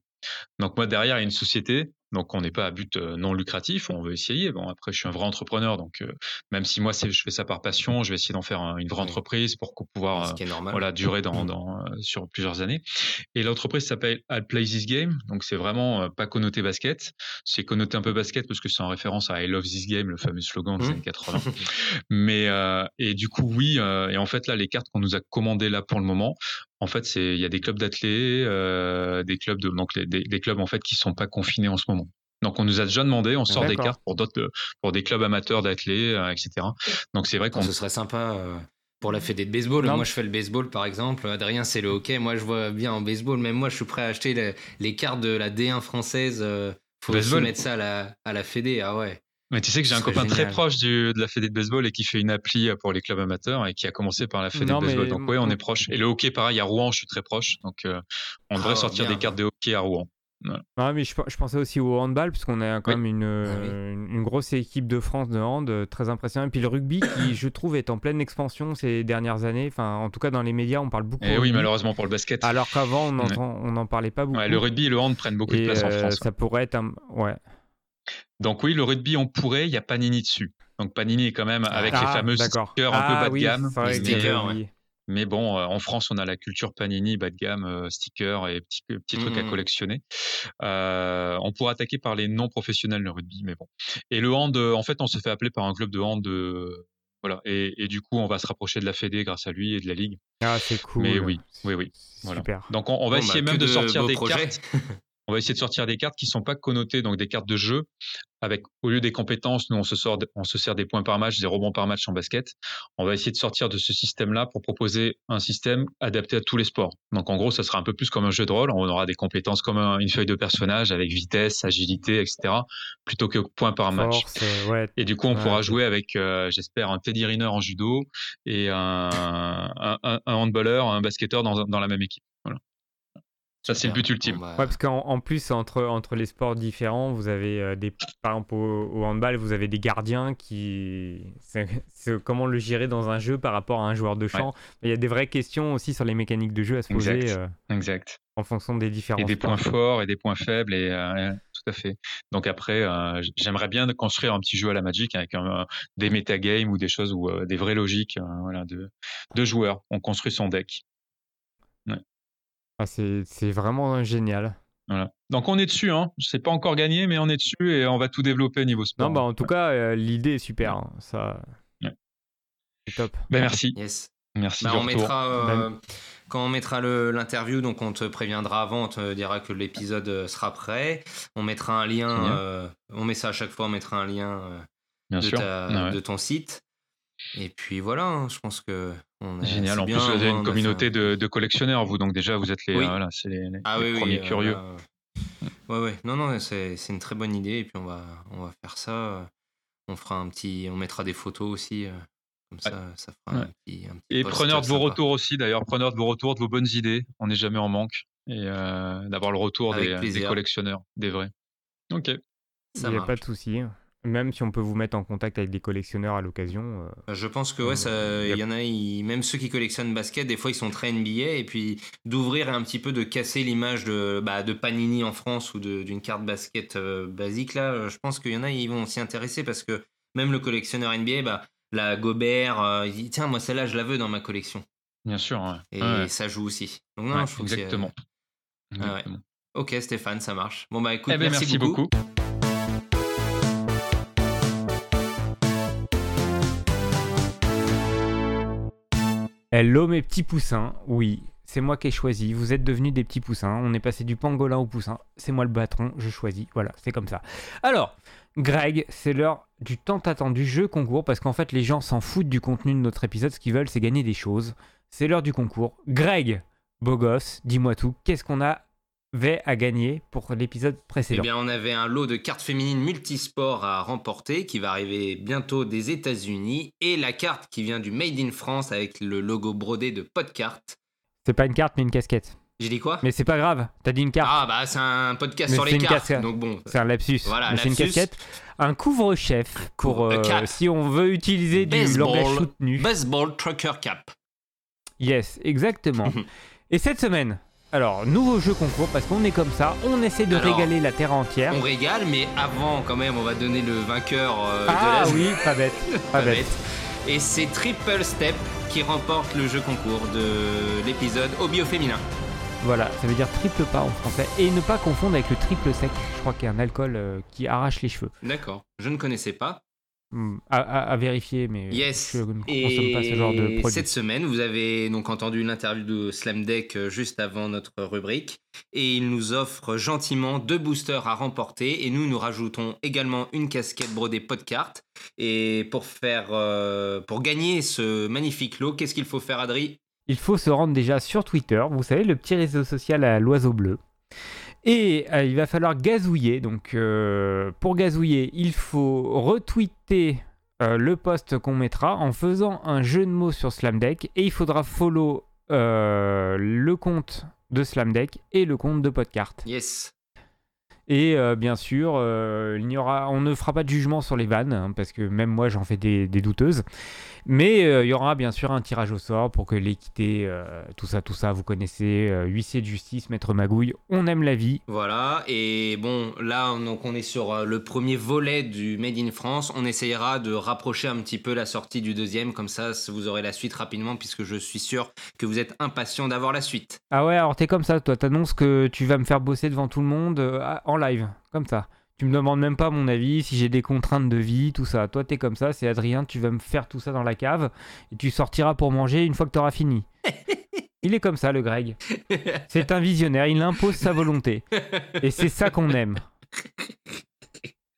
donc moi derrière il y a une société donc on n'est pas à but euh, non lucratif, on veut essayer. Bon après je suis un vrai entrepreneur, donc euh, même si moi je fais ça par passion, je vais essayer d'en faire une vraie entreprise pour pouvoir euh, voilà durer dans, mmh. sur plusieurs années. Et l'entreprise s'appelle I Play This Game, donc c'est vraiment pas connoté basket, c'est connoté un peu basket parce que c'est en référence à I Love This Game, le fameux slogan des mmh. années 80. Mais et du coup oui, et en fait là les cartes qu'on nous a commandées là pour le moment, en fait, c'est il y a des clubs d'athlètes, euh, des clubs de donc des, des, clubs en fait qui sont pas confinés en ce moment. Donc on nous a déjà demandé, on sort des cartes pour d'autres pour des clubs amateurs d'athlètes, euh, etc. Donc c'est vrai qu'on ce serait sympa euh, pour la fédé de baseball. Moi je fais le baseball par exemple, Adrien c'est le hockey. Moi je vois bien en baseball, même moi je suis prêt à acheter les, cartes de la D1 française. faut baseball. mettre ça à la à la fédé. Ah ouais. Mais tu sais que j'ai un copain très proche du, de la Fédé de baseball et qui fait une appli pour les clubs amateurs et qui a commencé par la Fédé de baseball. Donc oui, on est proche. Et le hockey, pareil, à Rouen, je suis très proche. Donc euh, on devrait ah, sortir des cartes de hockey à Rouen. Ah, mais je, je pensais aussi au handball, puisqu'on a quand Oui. même une, Ah oui. euh, une, une grosse équipe de France de hand, euh, très impressionnante. Et puis le rugby, qui je trouve est en pleine expansion ces dernières années. Enfin, en tout cas, dans les médias, on parle beaucoup. Et Eh oui, rugby, malheureusement pour le basket. Alors qu'avant, on Ouais. n'en parlait pas beaucoup. Ouais, le rugby et le hand prennent beaucoup de place en euh, France. ça pourrait être un. Ouais. Donc oui, le rugby, on pourrait, il y a Panini dessus. Donc Panini est quand même avec les Ah, fameux stickers un Ah, peu bas de gamme. vrai stickers. Mais bon, euh, en France, on a la culture Panini, bas de gamme, euh, stickers et petits, euh, petits trucs à Mhm. collectionner. Euh, on pourrait attaquer par les non professionnels le rugby, mais bon. Et le hand, en fait, on se fait appeler par un club de hand. euh, voilà. Et, et du coup, on va se rapprocher de la Fédé grâce à lui et de la Ligue. Ah, c'est cool. Mais oui, oui, oui, voilà. Super. Donc, on, on va Bon, essayer bah, même de sortir des projets. cartes. On va essayer de sortir des cartes qui sont pas connotées, donc des cartes de jeu, avec au lieu des compétences, nous on se sort, on se sert des points par match, des rebonds par match en basket. On va essayer de sortir de ce système-là pour proposer un système adapté à tous les sports. Donc en gros, ça sera un peu plus comme un jeu de rôle. On aura des compétences comme un- une feuille de personnage avec vitesse, agilité, etc., plutôt que points par match. Force, euh, ouais. Et du coup, on Ouais, pourra jouer avec, euh, j'espère, un Teddy Riner en judo et un, un, un- un handballeur, un basketteur dans, dans la même équipe. Ça, c'est le but ultime. Bon, bah, Ouais, parce qu'en en plus, entre, entre les sports différents, vous avez euh, des. Par exemple, au, au handball, vous avez des gardiens qui. C'est c'est comment le gérer dans un jeu par rapport à un joueur de champ. Il y a des vraies questions aussi sur les mécaniques de jeu à se poser Exact. euh, Exact. en fonction des différents et des sports. points forts et des points faibles et euh, tout à fait. Donc après, euh, j'aimerais bien construire un petit jeu à la Magic avec un- des metagames ou des choses ou euh, des vraies logiques, euh, voilà, de, de joueurs. On construit son deck. Ah, c'est c'est vraiment génial. Voilà. Donc on est dessus, hein. C'est pas encore gagné, mais on est dessus et on va tout développer niveau sport. Non, bah, en tout cas, euh, l'idée est super. hein. Ça. Ouais. C'est top. Ben, merci, Yes. merci Bah, on retour. mettra, euh, Ben- quand on mettra le- l'interview, donc on te préviendra avant, on te dira que l'épisode euh, sera prêt. On mettra un lien, euh, on met ça à chaque fois, on mettra un lien euh, Bien de, sûr. ta- Ouais, ouais. de ton site. Et puis voilà, hein, je pense que on est- Génial. En bien, plus, vous avez on une communauté un- de, de collectionneurs, vous. Donc déjà, vous êtes les, Oui. euh, voilà, c'est les, les- Ah les oui, premiers oui, euh, curieux. là, euh, ouais, ouais. Non, non, c'est une très bonne idée. Et puis on va, on va faire ça. On fera un petit, on mettra des photos aussi. euh, Comme ça, ça fera un petit, un petit Et preneur de vos sympa. retours aussi, d'ailleurs, preneur de vos retours, de vos bonnes idées. On n'est jamais en manque. Et euh, d'avoir le retour des, collectionneurs, des vrais. Ok. Il Ça n'y a pas de souci. Même si on peut vous mettre en contact avec des collectionneurs à l'occasion. euh, Je pense que ouais, ça, il y y en a, ils- même ceux qui collectionnent basket, des fois ils sont très NBA et puis d'ouvrir et un petit peu de casser l'image de, bah, de Panini en France ou de- d'une carte basket euh, basique là, euh, je pense qu'il y en a, ils vont s'y intéresser parce que même le collectionneur NBA, bah, la Gobert, euh, il dit tiens moi celle-là je la veux dans ma collection Bien sûr. ouais. et Ouais, ça joue aussi. Donc non, ouais, je trouve que c'est- exactement. Ah ouais. Exactement. Ok Stéphane, ça marche. Bon bah écoute, Eh ben, merci, beaucoup. Hello mes petits poussins, oui, c'est moi qui ai choisi, vous êtes devenus des petits poussins, on est passé du pangolin au poussin, c'est moi le patron, je choisis, voilà, c'est comme ça. Alors, Greg, c'est l'heure du tant attendu jeu concours, parce qu'en fait les gens s'en foutent du contenu de notre épisode, ce qu'ils veulent c'est gagner des choses. C'est l'heure du concours. Greg, beau gosse, dis-moi tout, qu'est-ce qu'on avait à gagner pour l'épisode Eh précédent bien, on avait un lot de cartes féminines multisports à remporter qui va arriver bientôt des États-Unis et la carte qui vient du Made in France avec le logo brodé de Podcart. C'est pas une carte mais une casquette. J'ai dit quoi? Mais c'est pas grave, t'as dit une carte, Ah bah c'est un podcast Mais sur c'est les une cartes. casquette. Donc bon, c'est un lapsus, Voilà, c'est une casquette. Un couvre-chef pour euh, cap. si on veut utiliser du Baseball. langage soutenu. baseball trucker cap. Yes, exactement. Et cette semaine, alors, nouveau jeu concours, parce qu'on est comme ça, on essaie de Alors, régaler la terre entière. On régale, mais avant quand même, on va donner le vainqueur euh, Ah de la oui, pas bête, pas Pas bête. bête. Et c'est Triple Step qui remporte le jeu concours de l'épisode au bio féminin. Voilà, ça veut dire triple pas en français. Et ne pas confondre avec le triple sec, je crois qu'il y a un alcool euh, qui arrache les cheveux. D'accord. Je ne connaissais pas. Hmm, À, à- à vérifier, mais Yes. je ne consomme Et pas ce genre de produit. cette semaine, vous avez donc entendu l'interview de Slam Deck euh, juste avant notre rubrique. Et il nous offre gentiment deux boosters à remporter. Et nous, nous rajoutons également une casquette brodée Podcart. Et pour faire, euh, pour gagner ce magnifique lot, qu'est-ce qu'il faut faire, Adri? Il faut se rendre déjà sur Twitter, vous savez, le petit réseau social à l'oiseau bleu. Et euh, il va falloir gazouiller. Donc, euh, pour gazouiller, il faut retweeter euh, le post qu'on mettra en faisant un jeu de mots sur Slamdeck. Et il faudra follow le compte de Slamdeck et le compte de Podcart. Yes. Et bien sûr, il n'y aura, on ne fera pas de jugement sur les vannes, hein, parce que même moi j'en fais des, des douteuses. Mais euh, il y aura bien sûr un tirage au sort pour que l'équité, euh, tout ça, tout ça, vous connaissez, euh, huissier de justice, maître Magouille, on aime la vie. Voilà, et bon, là, on- donc on est sur le premier volet du Made in France. On essayera de rapprocher un petit peu la sortie du deuxième, comme ça, vous aurez la suite rapidement, puisque je suis sûr que vous êtes impatient d'avoir la suite. Ah ouais, alors t'es comme ça, toi, t'annonces que tu vas me faire bosser devant tout le monde en live, comme ça. Tu me demandes même pas mon avis, si j'ai des contraintes de vie, tout ça. Toi, t'es comme ça, c'est Adrien, tu vas me faire tout ça dans la cave, et tu sortiras pour manger une fois que t'auras fini. Il est comme ça, le Greg. C'est un visionnaire, il impose sa volonté. Et c'est ça qu'on aime.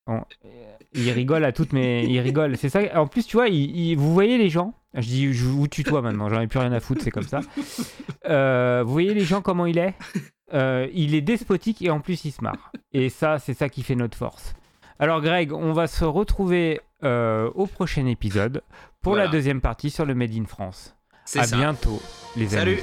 Bon, euh, il rigole à toutes mes... Il rigole, c'est ça. En plus, tu vois, il- il- vous voyez les gens? Je dis, je vous tutoie maintenant, j'en ai plus rien à foutre, c'est comme ça. Euh, vous voyez les gens, comment il est? Euh, il est despotique et en plus il se marre. Et ça, c'est ça qui fait notre force. Alors Greg, on va se retrouver euh, au prochain épisode pour la deuxième partie sur le Made in France. À bientôt, les amis. Salut.